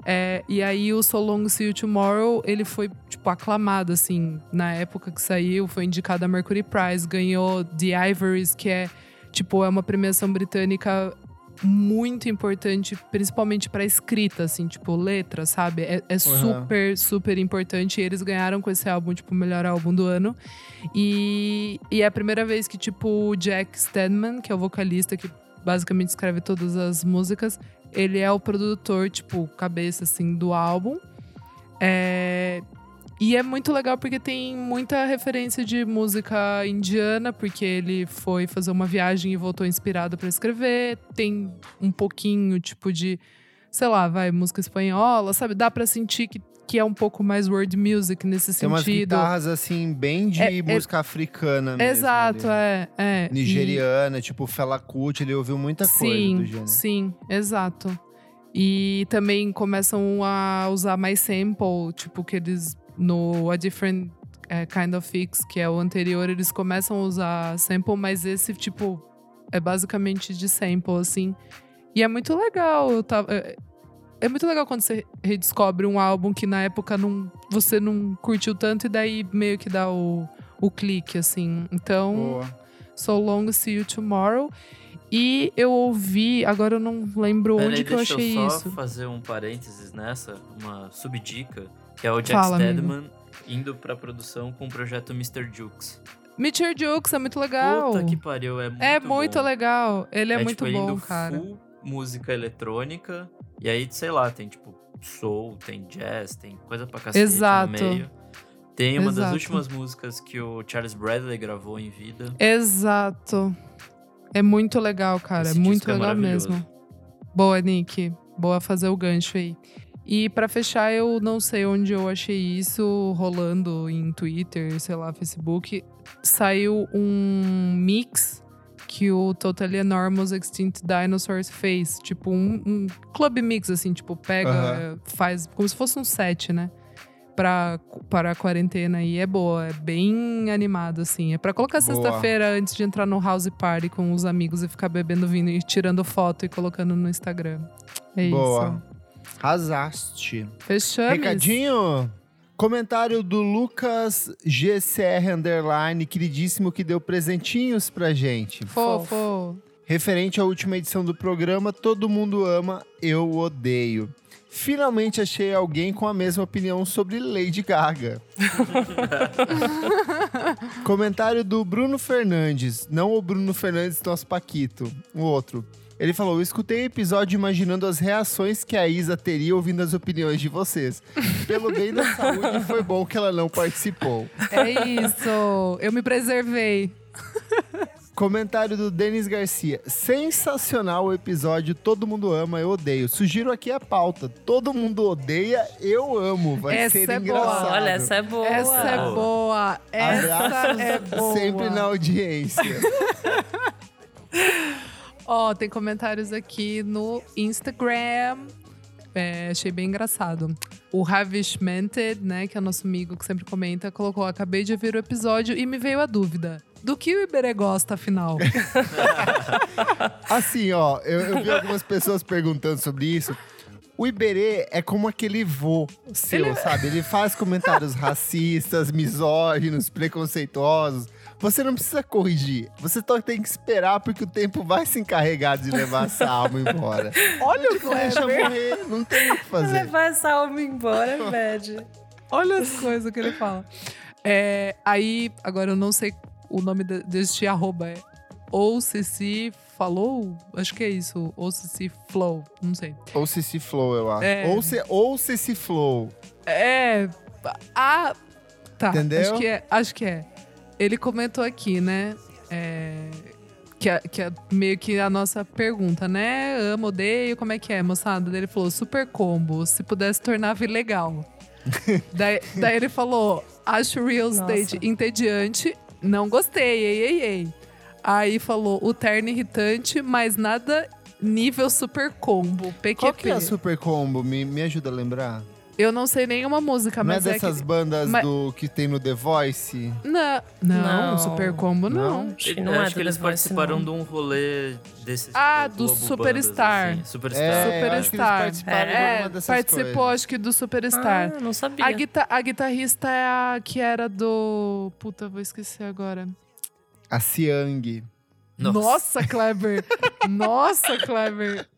É, e aí o So Long See You Tomorrow, ele foi, tipo, aclamado, assim, na época que saiu, foi indicado a Mercury Prize, ganhou The Ivories, que é, tipo, é uma premiação britânica muito importante, principalmente pra escrita, assim, tipo, letra, sabe? É, é super, super importante. E eles ganharam com esse álbum, tipo, o melhor álbum do ano. E, e é a primeira vez que, tipo, o Jack Stedman, que é o vocalista que basicamente escreve todas as músicas, ele é o produtor, tipo, cabeça, assim, do álbum. É... E é muito legal porque tem muita referência de música indiana, porque ele foi fazer uma viagem e voltou inspirado pra escrever. Tem um pouquinho, tipo, de, sei lá, vai, música espanhola, sabe? Dá pra sentir que, que é um pouco mais world music nesse Tem umas sentido. guitarras, assim, bem de É- é- música africana mesmo. Exato, ali. é, é. E- Nigeriana, tipo Fela Kuti, ele ouviu muita coisa sim, do gênero. Sim, exato. E também começam a usar mais sample, tipo, que eles no A Different eh, Kind of Fix, que é o anterior, eles começam a usar sample, mas esse, tipo, é basicamente de sample, assim. E é muito legal. Eu tava, é, muito legal quando você redescobre um álbum que na época não, você não curtiu tanto e daí meio que dá o, o clique, assim. Então. Boa. So Long See You Tomorrow. E eu ouvi, agora eu não lembro Pera onde aí, que eu achei eu só isso. fazer um parênteses nessa, uma subdica, que é o Jack Fala, amigo. Stedman indo pra produção com o projeto Mr. Jukes. Your Jukes é muito legal. Puta que pariu, é muito é muito bom. legal. Ele é, muito tipo, ele bom, indo cara. full música eletrônica, e aí, sei lá, tem tipo soul, tem jazz, tem coisa pra cacete Exato. no meio. Tem uma das Exato. últimas músicas que o Charles Bradley gravou em vida. Exato. É muito legal, cara. Esse é muito é legal maravilhoso. mesmo. Boa, Nick. Boa fazer o gancho aí. E pra fechar, eu não sei onde eu achei isso rolando em Twitter, sei lá, Facebook. Saiu um mix que o Totally Enormous Extinct Dinosaurs fez. Tipo, um, um club mix, assim, tipo, pega, Aham. faz como se fosse um set, né? Pra, para a quarentena e é boa, é bem animado, assim. É pra colocar sexta-feira antes de entrar no house party com os amigos e ficar bebendo vinho e tirando foto e colocando no Instagram. É Boa. isso. Arrasaste. Fechamos. Recadinho? Comentário do Lucas GCR Underline, queridíssimo, que deu presentinhos pra gente. Fofo. Referente à última edição do programa, Todo Mundo Ama, Eu Odeio. Finalmente achei alguém com a mesma opinião sobre Lady Gaga. Comentário do Bruno Fernandes, não o Bruno Fernandes, nosso Paquito, o outro. Ele falou: Eu escutei o episódio imaginando as reações que a Isa teria ouvindo as opiniões de vocês. Pelo bem da saúde, foi bom que ela não participou. É isso. Eu me preservei. Comentário do Denis Garcia. Sensacional o episódio Todo Mundo Ama, eu odeio. Sugiro aqui a pauta. Todo mundo odeia, eu amo. Vai Essa ser é boa. engraçado. Olha, essa é boa. Essa é boa. Essa Abraços é boa. sempre na audiência. Ó, tem comentários aqui no Instagram. É, achei bem engraçado. O Ravish Mented, né, que é nosso amigo que sempre comenta, colocou: Acabei de ouvir o episódio e me veio a dúvida. Do que o Iberê gosta, afinal? Assim, ó, eu, eu vi algumas pessoas perguntando sobre isso. O Iberê é como aquele vô seu, sabe? Ele faz comentários racistas, misóginos, preconceituosos. Você não precisa corrigir. Você só tem que esperar porque o tempo vai se encarregar de levar essa alma embora. Olha o Deixa Kleber. morrer, não tem o que fazer. Levar essa alma embora, Bad. Olha as coisas que ele fala. É, aí, agora eu não sei o nome de- deste arroba. É ou Cici falou, acho que é isso, ou Cici Flow, não sei. Ou Cici Flow, eu acho. É. Ou, C, ou Cici Flow. É, ah, tá, Entendeu? acho que é, acho que é. Ele comentou aqui, né, é, que, é, que é meio que a nossa pergunta, né, amo, odeio, como é que é, moçada? Daí Ele falou, super combo, se pudesse tornava ilegal. daí, daí ele falou, acho real estate entediante, não gostei, ei, ei, ei. Aí falou, o terno irritante, mas nada nível super combo, PQP. Qual que é a Super Combo? Me, me ajuda a lembrar. Eu não sei nenhuma música, Não é mas é, dessas que... bandas mas- do que tem no The Voice? Não, não, Não. Super Combo não. Acho que Eu não é acho do que eles participaram não. de um rolê desses. Ah, tipo, do Superstar. Bandas, assim. Superstar. É, eu acho que eles Superstar. de É, uma dessas participou, coisas. acho que do Superstar. Ah, não sabia. a, guita- a guitarrista é a que era do. Puta, vou esquecer agora. A Siang. Nossa, Kleber! Nossa, Kleber!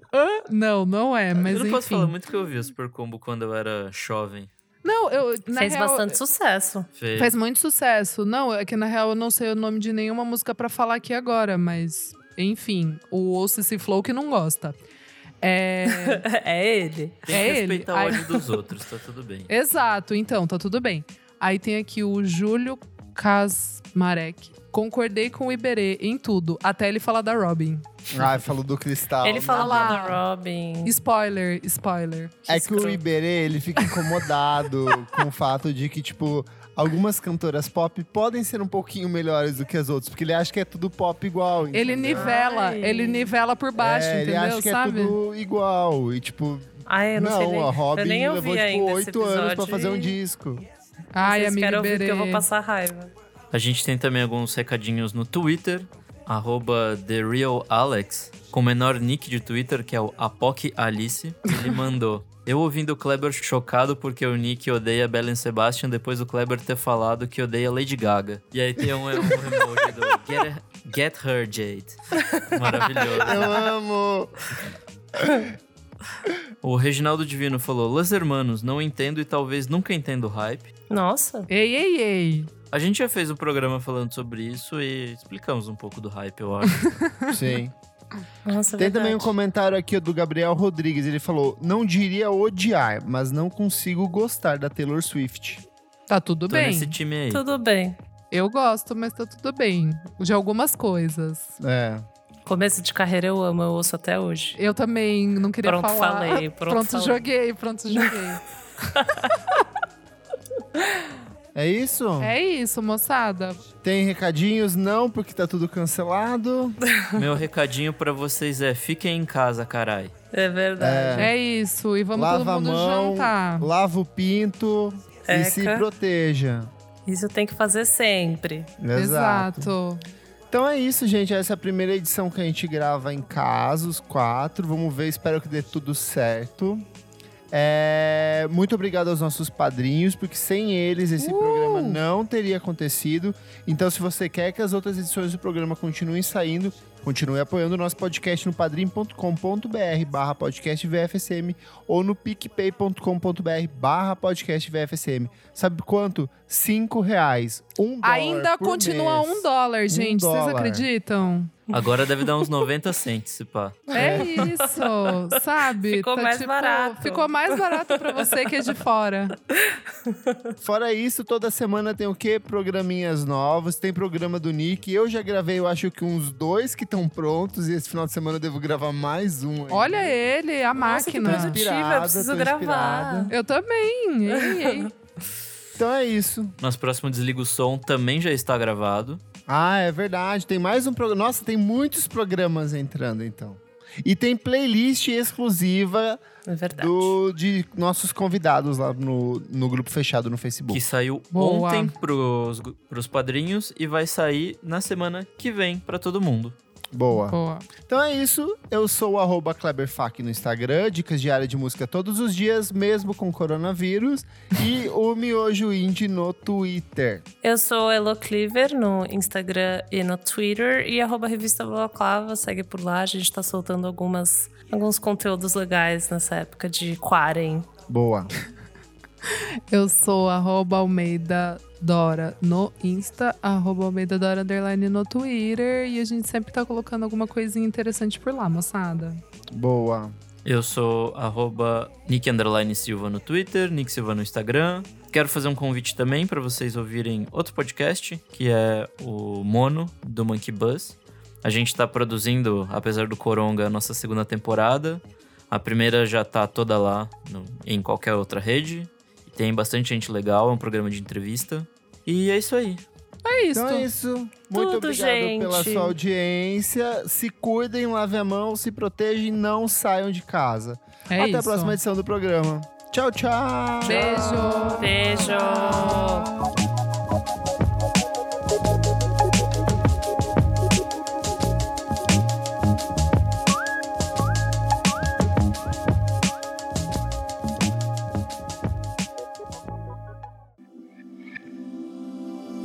Não, não é, mas eu não posso enfim. falar muito que eu ouvi o Super Combo quando eu era jovem. Não, eu. Na Fez real, bastante sucesso. Fez. Faz muito sucesso. Não, é que na real eu não sei o nome de nenhuma música pra falar aqui agora, mas. Enfim, o Ouça esse Flow que não gosta. É. é ele. Tem é que ele. respeitar Ai. o ódio dos outros, tá tudo bem. Exato, então, tá tudo bem. Aí tem aqui o Júlio Kasmarek. Concordei com o Iberê em tudo, até ele falar da Robin. Ah, falou do Cristal. ele fala lá. da Robin. Spoiler, spoiler. É que o. Iberê, ele fica incomodado com o fato de que, tipo, algumas cantoras pop podem ser um pouquinho melhores do que as outras, porque ele acha que é tudo pop igual. Ele entendeu? nivela, Ai. ele nivela por baixo, é, entendeu? Ele acha que Sabe? é tudo igual. E, tipo, Ai, eu não, sei nem. a Robin eu nem ouvi levou, tipo, oito anos pra fazer um disco. Ai, Vocês amigo querem ouvir porque eu vou passar raiva. A gente tem também alguns recadinhos no Twitter, arroba TheRealAlex, com o menor nick de Twitter, que é o Apoc Alice. Ele mandou. Eu ouvindo o Kleber chocado porque o Nick odeia Belen Sebastian depois do Kleber ter falado que odeia Lady Gaga. E aí tem um, um emoji do Get, Get Her Jade. Maravilhoso. Eu amo! O Reginaldo Divino falou: Los Hermanos, não entendo e talvez nunca entendo o hype. Nossa. Ei, ei, ei. A gente já fez um programa falando sobre isso e explicamos um pouco do hype, eu acho. Sim. Nossa, Tem também um verdade. comentário aqui do Gabriel Rodrigues. Ele falou: Não diria odiar, mas não consigo gostar da Taylor Swift. Tá tudo Tô bem. nesse time aí. Tudo bem. Eu gosto, mas tá tudo bem. De algumas coisas. É. Começo de carreira eu amo, eu ouço até hoje. Eu também não queria Pronto, falar. falei, pronto, falei. joguei, pronto, joguei. É isso? é isso, moçada. Tem recadinhos? Não, porque tá tudo cancelado. Meu recadinho pra vocês é: fiquem em casa, carai. É verdade. É, isso. E vamos Lava todo mundo a mão, jantar. lava o pinto e Eca. se proteja. Isso tem que fazer sempre. Exato. Então é isso, gente. Essa é a primeira edição que a gente grava em casa, os quatro. Vamos ver, espero que dê tudo certo. É, Muito obrigado aos nossos padrinhos, porque sem eles esse Uh! programa não teria acontecido. Então, se você quer que as outras edições do programa continuem saindo, continue apoiando o nosso podcast no padrim.com.br barra podcast VFSM ou no picpay.com.br barra podcast VFSM. Sabe quanto? Cinco reais. Um dólar Ainda continua mês. um dólar, gente. Vocês dólar. acreditam? Agora deve dar uns 90 cents, se pá. É isso, sabe? Ficou mais barato. Ficou mais barato pra você que é de fora. Fora isso, toda semana tem o quê? Programinhas novos. Tem programa do Nick. Eu já gravei, eu acho que uns dois que estão prontos. E esse final de semana eu devo gravar mais um. ainda. Olha ele, a Nossa, que máquina. produtivo. Inspirada, eu preciso gravar. Eu também. Ei, ei. Então é isso. Nosso próximo Desliga o Som também já está gravado. Ah, é verdade. Tem mais um programa. Nossa, tem muitos programas entrando, então. E tem playlist exclusiva É do, de nossos convidados lá no, no grupo fechado no Facebook. Que saiu Boa. ontem pros, pros padrinhos e vai sair na semana que vem pra todo mundo. Boa. Boa. Então é isso. Eu sou o arroba KleberFac no Instagram, dicas diárias de música todos os dias, mesmo com coronavírus. e o Miojo Indie no Twitter. Eu sou Elo Cleaver no Instagram e no Twitter e arroba revista Balaclava, segue por lá, a gente tá soltando algumas, alguns conteúdos legais nessa época de quarem. Boa. Eu sou arroba Almeida Dora no Insta, arroba Almeida Dora Underline no Twitter. E a gente sempre tá colocando alguma coisinha interessante por lá, moçada. Boa. Eu sou arroba Nick Underline Silva no Twitter, Nick Silva no Instagram. Quero fazer um convite também para vocês ouvirem outro podcast, que é o Mono, do Monkey Buzz. A gente tá produzindo, apesar do Coronga, a nossa segunda temporada. A primeira já tá toda lá no- em qualquer outra rede. Tem bastante gente legal, é um programa de entrevista. E é isso aí. É isso. Então é isso. Muito Tudo, obrigado gente. pela sua audiência. Se cuidem, lavem a mão, se protejam e não saiam de casa. É Até isso. a próxima edição do programa. Tchau, tchau. Beijo. Beijo!